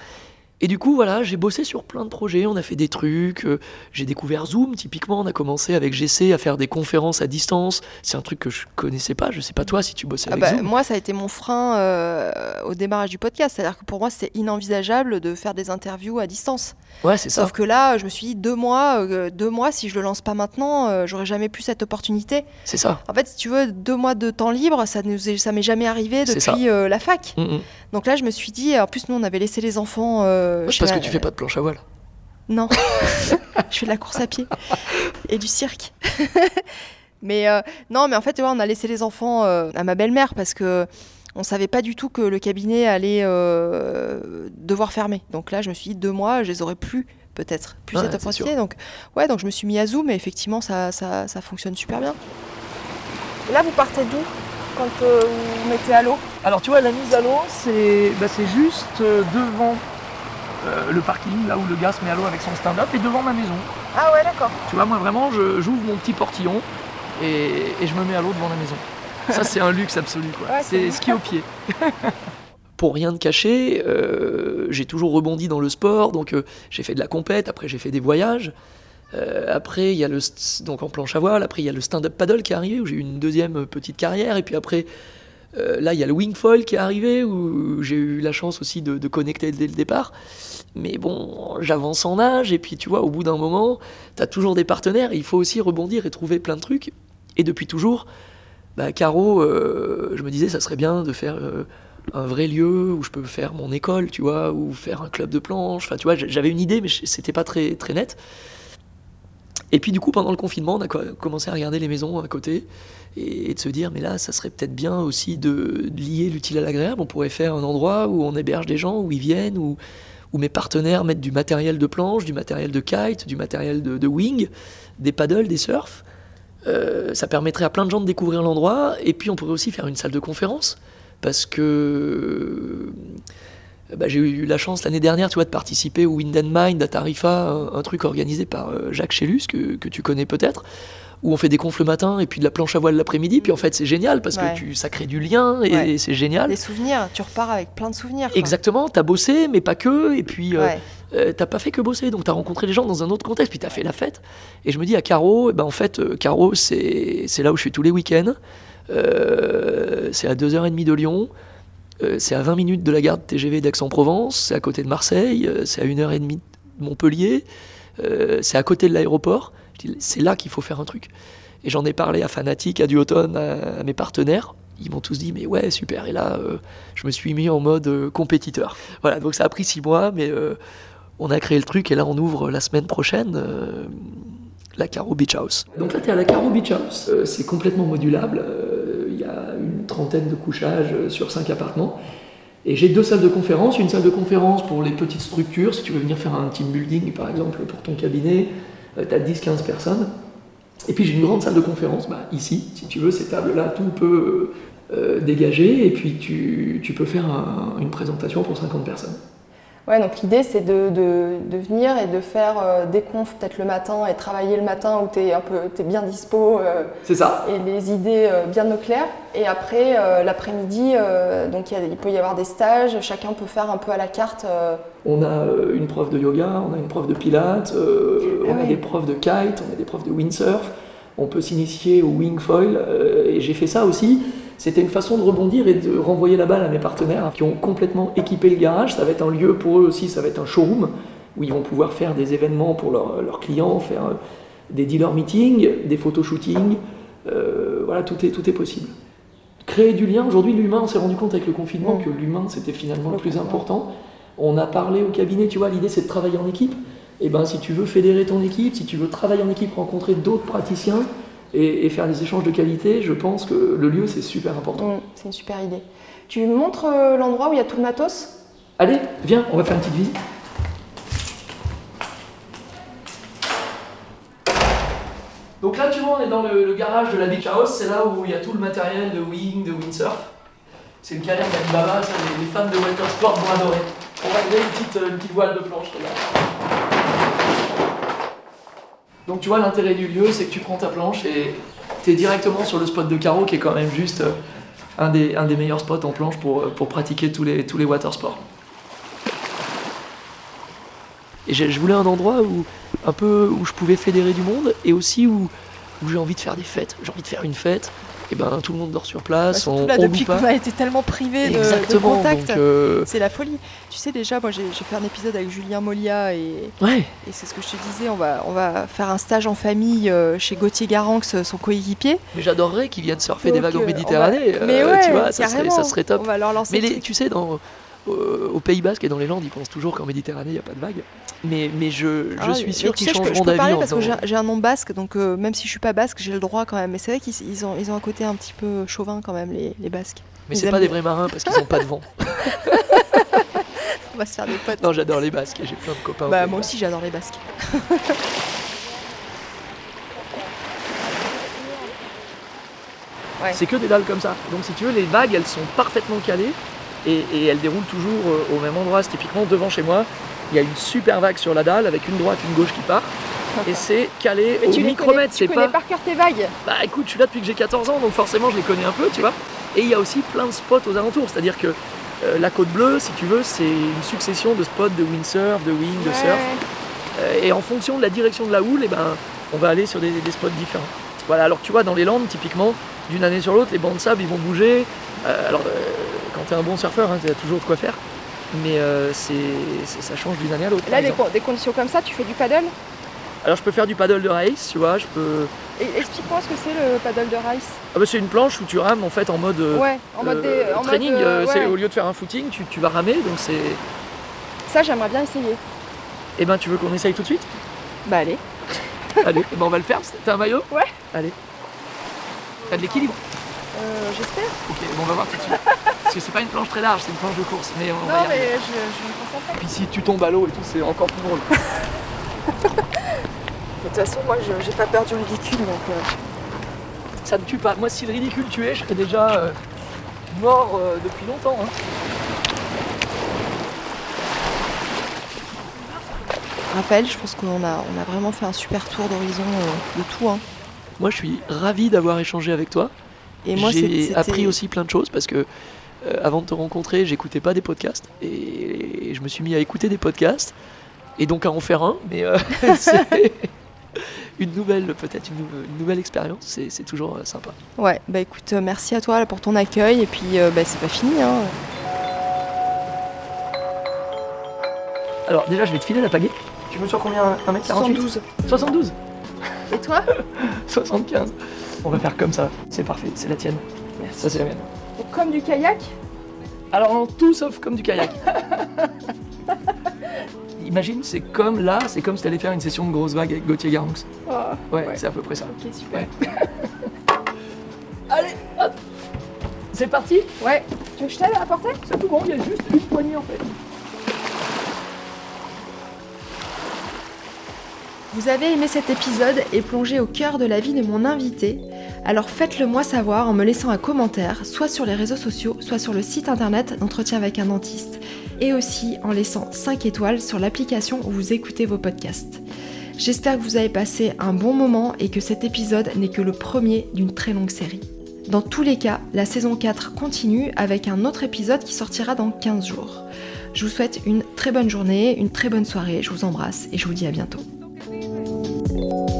Et du coup, voilà, j'ai bossé sur plein de projets, on a fait des trucs, euh, j'ai découvert Zoom, typiquement, on a commencé avec GC à faire des conférences à distance. C'est un truc que je connaissais pas, je sais pas toi si tu bossais Ah avec bah, Zoom. Moi, ça a été mon frein euh, au démarrage du podcast. C'est-à-dire que pour moi, c'était inenvisageable de faire des interviews à distance. Ouais, c'est ça. Sauf que là, je me suis dit, deux mois, euh, deux mois si je le lance pas maintenant, j'aurais jamais pu cette opportunité. C'est ça. En fait, si tu veux, deux mois de temps libre, ça nous est, ça m'est jamais arrivé C'est depuis la fac. Mm, mm. Donc là, je me suis dit, en plus, nous, on avait laissé les enfants. euh, parce que tu fais pas de planche à voile. Non, (laughs) je fais de la course à pied et du cirque. (laughs) mais euh, non, mais en fait, ouais, on a laissé les enfants euh, à ma belle-mère parce que on savait pas du tout que le cabinet allait euh, devoir fermer. Donc là, je me suis dit deux mois, je les aurais plus peut-être plus Ouais, cette opportunité. Donc ouais, donc je me suis mis à Zoom et effectivement, ça, ça, ça fonctionne super bien. Et là, vous partez d'où? Quand euh, vous mettez à l'eau Alors tu vois, la mise à l'eau, c'est bah, c'est juste euh, devant euh, le parking, là où le gars se met à l'eau avec son stand-up, et devant ma maison. Ah ouais, d'accord. Tu vois, moi vraiment, je- j'ouvre mon petit portillon et, et je me mets à l'eau devant la maison. Ça, c'est un luxe absolu, quoi. (laughs) Ouais, c'est ski au pied. (laughs) Pour rien de cacher, euh, j'ai toujours rebondi dans le sport, donc euh, j'ai fait de la compète, après j'ai fait des voyages. Euh, après, il y a le donc en planche à voile. Après, il y a le stand-up paddle qui est arrivé où j'ai eu une deuxième euh, petite carrière. Et puis après, euh, là, il y a le wing foil qui est arrivé où j'ai eu la chance aussi de, de connecter dès le départ. Mais bon, j'avance en âge et puis tu vois, au bout d'un moment, tu as toujours des partenaires. Il faut aussi rebondir et trouver plein de trucs. Et depuis toujours, bah, Caro, je me disais, ça serait bien de faire un vrai lieu où je peux faire mon école, tu vois, ou faire un club de planche. Enfin, tu vois, j'avais une idée, mais c'était pas très, très net. Et puis du coup, pendant le confinement, on a co- commencé à regarder les maisons à côté et, de se dire, mais là, ça serait peut-être bien aussi de, lier l'utile à l'agréable. On pourrait faire un endroit où on héberge des gens, où ils viennent, où, mes partenaires mettent du matériel de planche, du matériel de kite, du matériel de, wing, des paddles, des surfs. Euh, ça permettrait à plein de gens de découvrir l'endroit. Et puis on pourrait aussi faire une salle de conférence. Parce que bah, j'ai eu la chance l'année dernière tu vois, de participer au Wind and Mind à Tarifa, un, un truc organisé par euh, Jacques Chélus, que, que tu connais peut-être, où on fait des confs le matin et puis de la planche à voile l'après-midi. Puis en fait, c'est génial parce Ouais. que tu, ça crée du lien et, Ouais. c'est génial. Des souvenirs, tu repars avec plein de souvenirs. quoi. Exactement, t'as bossé, mais pas que. Et puis, euh, Ouais. euh, t'as pas fait que bosser, donc t'as rencontré les gens dans un autre contexte, puis t'as fait la fête. Et je me dis à Caro, eh ben en fait, euh, Caro, c'est là où je suis tous les week-ends. Euh, c'est à 2h30 de Lyon. Euh, c'est à 20 minutes de la gare de TGV d'Aix-en-Provence, c'est à côté de Marseille, euh, c'est à 1h30 de Montpellier, euh, c'est à côté de l'aéroport. C'est là qu'il faut faire un truc. Et j'en ai parlé à Fanatic, à Duotone, à, à mes partenaires. Ils m'ont tous dit, mais ouais, super. Et là, euh, je me suis mis en mode euh, compétiteur. Voilà, donc ça a pris six mois, mais euh, on a créé le truc et là, on ouvre la semaine prochaine. euh, la Caro Beach House. Donc là, tu es à la Caro Beach House. Euh, c'est complètement modulable. De couchages euh, sur cinq appartements. Et j'ai deux salles de conférence. Une salle de conférence pour les petites structures, si tu veux venir faire un team building, par exemple, pour ton cabinet. tu as 10-15 personnes. Et puis j'ai une grande salle de conférence, bah, ici, si tu veux, ces tables-là, tout peut euh, dégager. Et puis tu, peux faire un- une présentation pour 50 personnes. Ouais, donc l'idée c'est de, de- de venir et de faire euh, des confs peut-être le matin et travailler le matin où tu es, un peu, bien dispo euh, C'est ça et les idées euh, bien au clair. Et après, l'après-midi, donc il, peut y avoir des stages, chacun peut faire un peu à la carte. On a une prof de yoga, on a une prof de pilates, Ah on a ouais. des profs de kite, on a des profs de windsurf, on peut s'initier au wing foil, et j'ai fait ça aussi. C'était une façon de rebondir et de renvoyer la balle à mes partenaires qui ont complètement équipé le garage. Ça va être un lieu pour eux aussi, ça va être un showroom où ils vont pouvoir faire des événements pour leurs leurs clients, faire euh, des dealer meetings, des photoshootings. Euh, voilà, tout est, tout est possible. Créer du lien, aujourd'hui l'humain, on s'est rendu compte avec le confinement que l'humain c'était finalement le plus important. On a parlé au cabinet, tu vois, l'idée c'est de travailler en équipe. Et ben si tu veux fédérer ton équipe, si tu veux travailler en équipe, rencontrer d'autres praticiens et, et faire des échanges de qualité, je pense que le lieu c'est super important. mm, c'est une super idée. Tu montres euh, l'endroit où il y a tout le matos? Allez, viens, on va faire une petite visite. Donc là, tu vois, on est dans le, le garage de la Beach House, c'est là où il y a tout le matériel de wing, de windsurf. C'est une galère d'Alibaba, ça, les, les fans de water sport vont adorer. On va créer une petite, euh, une petite voile de planche, regarde. Donc tu vois, l'intérêt du lieu, c'est que tu prends ta planche et tu es directement sur le spot de carreau qui est quand même juste euh, un des, meilleurs spots en planche pour, euh, pratiquer tous les, tous les water sports. Et je voulais un endroit où, un peu, où je pouvais fédérer du monde et aussi où j'ai envie de faire des fêtes. J'ai envie de faire une fête, et ben tout le monde dort sur place, on, là, on depuis qu'on a été tellement privés de, de contact. euh, C'est la folie. Tu sais déjà, moi j'ai fait un épisode avec Julien Molia et, ouais, et c'est ce que je te disais, on va, on va faire un stage en famille euh, chez Gauthier Garanx, son coéquipier. j'adorerais qu'ils viennent surfer des vagues en euh, Méditerranée. va- Mais ouais, tu vois, ça serait, ça serait top. On va leur lancer Mais le les- truc. tu sais, dans, euh, au Pays Basque et dans les Landes, ils pensent toujours qu'en Méditerranée, il n'y a pas de vagues. Mais, mais je, je Ah, suis sûr qu'ils changeront Je peux parler d'avis parce que j'ai un nom basque, donc euh, même si je suis pas basque, j'ai le droit quand même. Mais c'est vrai qu'ils ils ont, ils ont un côté un petit peu chauvin quand même, les, les basques. Mais c'est pas des vrais marins parce qu'ils n'ont pas de vent. (laughs) On va se faire des potes. Non, j'adore les Basques et j'ai plein de copains. bah moi aussi j'adore les basques. Ouais. (laughs) C'est que des dalles comme ça. Donc si tu veux, les vagues, elles sont parfaitement calées et, et elles déroulent toujours euh, au même endroit. C'est typiquement devant chez moi, il y a une super vague sur la dalle avec une droite, une gauche qui part. Et c'est calé au tu les connais, micromètre. tu connais pas. par cœur tes vagues. Bah écoute, je suis là depuis que j'ai 14 ans, donc forcément je les connais un peu, tu vois. Et il y a aussi plein de spots aux alentours. C'est-à-dire que euh, la côte bleue, si tu veux, c'est une succession de spots de windsurf, de wing, de surf. Euh, et en fonction de la direction de la houle, eh ben, on va aller sur des, des spots différents. Voilà, alors tu vois, dans les Landes, typiquement, d'une année sur l'autre, les bancs de sable, ils vont bouger. Euh, alors, euh, quand tu es un bon surfeur, tu as toujours de quoi faire. Mais euh, c'est, c'est- ça change d'une année à l'autre. Là, des, conditions comme ça, tu fais du paddle? Alors, je peux faire du paddle de race, tu vois. Je peux... Et explique-moi ce que c'est le paddle de race. Ah bah, c'est une planche où tu rames en fait en mode, ouais, en mode, des- en training. mode, c'est ouais. au lieu de faire un footing, tu, tu vas ramer. Donc, c'est. Ça, j'aimerais bien essayer. Eh ben, tu veux qu'on essaye tout de suite? Bah allez. Allez, eh ben, on va le faire. T'as un maillot? Ouais. Allez. T'as de l'équilibre Euh, J'espère. Ok, bon, on va voir tout de suite. Parce que c'est pas une planche très large, c'est une planche de course. Mais on va y Non, arriver. mais je, je me concentrer. Puis si tu tombes à l'eau et tout, c'est encore plus drôle. (laughs) De toute façon, moi, je- j'ai pas peur du ridicule, donc. euh, Ça ne tue pas. Moi, si le ridicule tuait, je serais déjà euh, mort euh, depuis longtemps. hein. Raphaël, je pense qu'on a, on a vraiment fait un super tour d'horizon euh, de tout. hein. Moi, je suis ravi d'avoir échangé avec toi. Et moi, j'ai appris aussi plein de choses parce que euh, avant de te rencontrer, j'écoutais pas des podcasts et, je me suis mis à écouter des podcasts et donc à en faire un. Mais euh, (laughs) c'est une nouvelle, peut-être une, nouvelle expérience. C'est toujours euh, sympa. Ouais, bah écoute, merci à toi pour ton accueil et puis bah, c'est pas fini. Hein. Alors déjà, je vais te filer la pagaie. Tu me sur combien 1m48 72. 72 et toi (laughs) 75. On va faire comme ça. C'est parfait, c'est la tienne. Ça, c'est la mienne. Comme du kayak Alors non, tout sauf comme du kayak. (laughs) Imagine, c'est comme là, c'est comme si t'allais faire une session de grosse vague avec Gauthier Garonx. Ah, Ouais, Ouais. c'est à peu près ça. Ok, super. Ouais. (laughs) Allez, hop C'est parti? Ouais. Tu veux que je t'aide à porter C'est tout bon, il y a juste une poignée en fait. Vous avez aimé cet épisode et plongé au cœur de la vie de mon invité Alors faites-le moi savoir en me laissant un commentaire, soit sur les réseaux sociaux, soit sur le site internet d'entretien avec un dentiste, et aussi en laissant 5 étoiles sur l'application où vous écoutez vos podcasts. J'espère que vous avez passé un bon moment et que cet épisode n'est que le premier d'une très longue série. Dans tous les cas, la saison 4 continue avec un autre épisode qui sortira dans 15 jours. Je vous souhaite une très bonne journée, une très bonne soirée, je vous embrasse et je vous dis à bientôt. you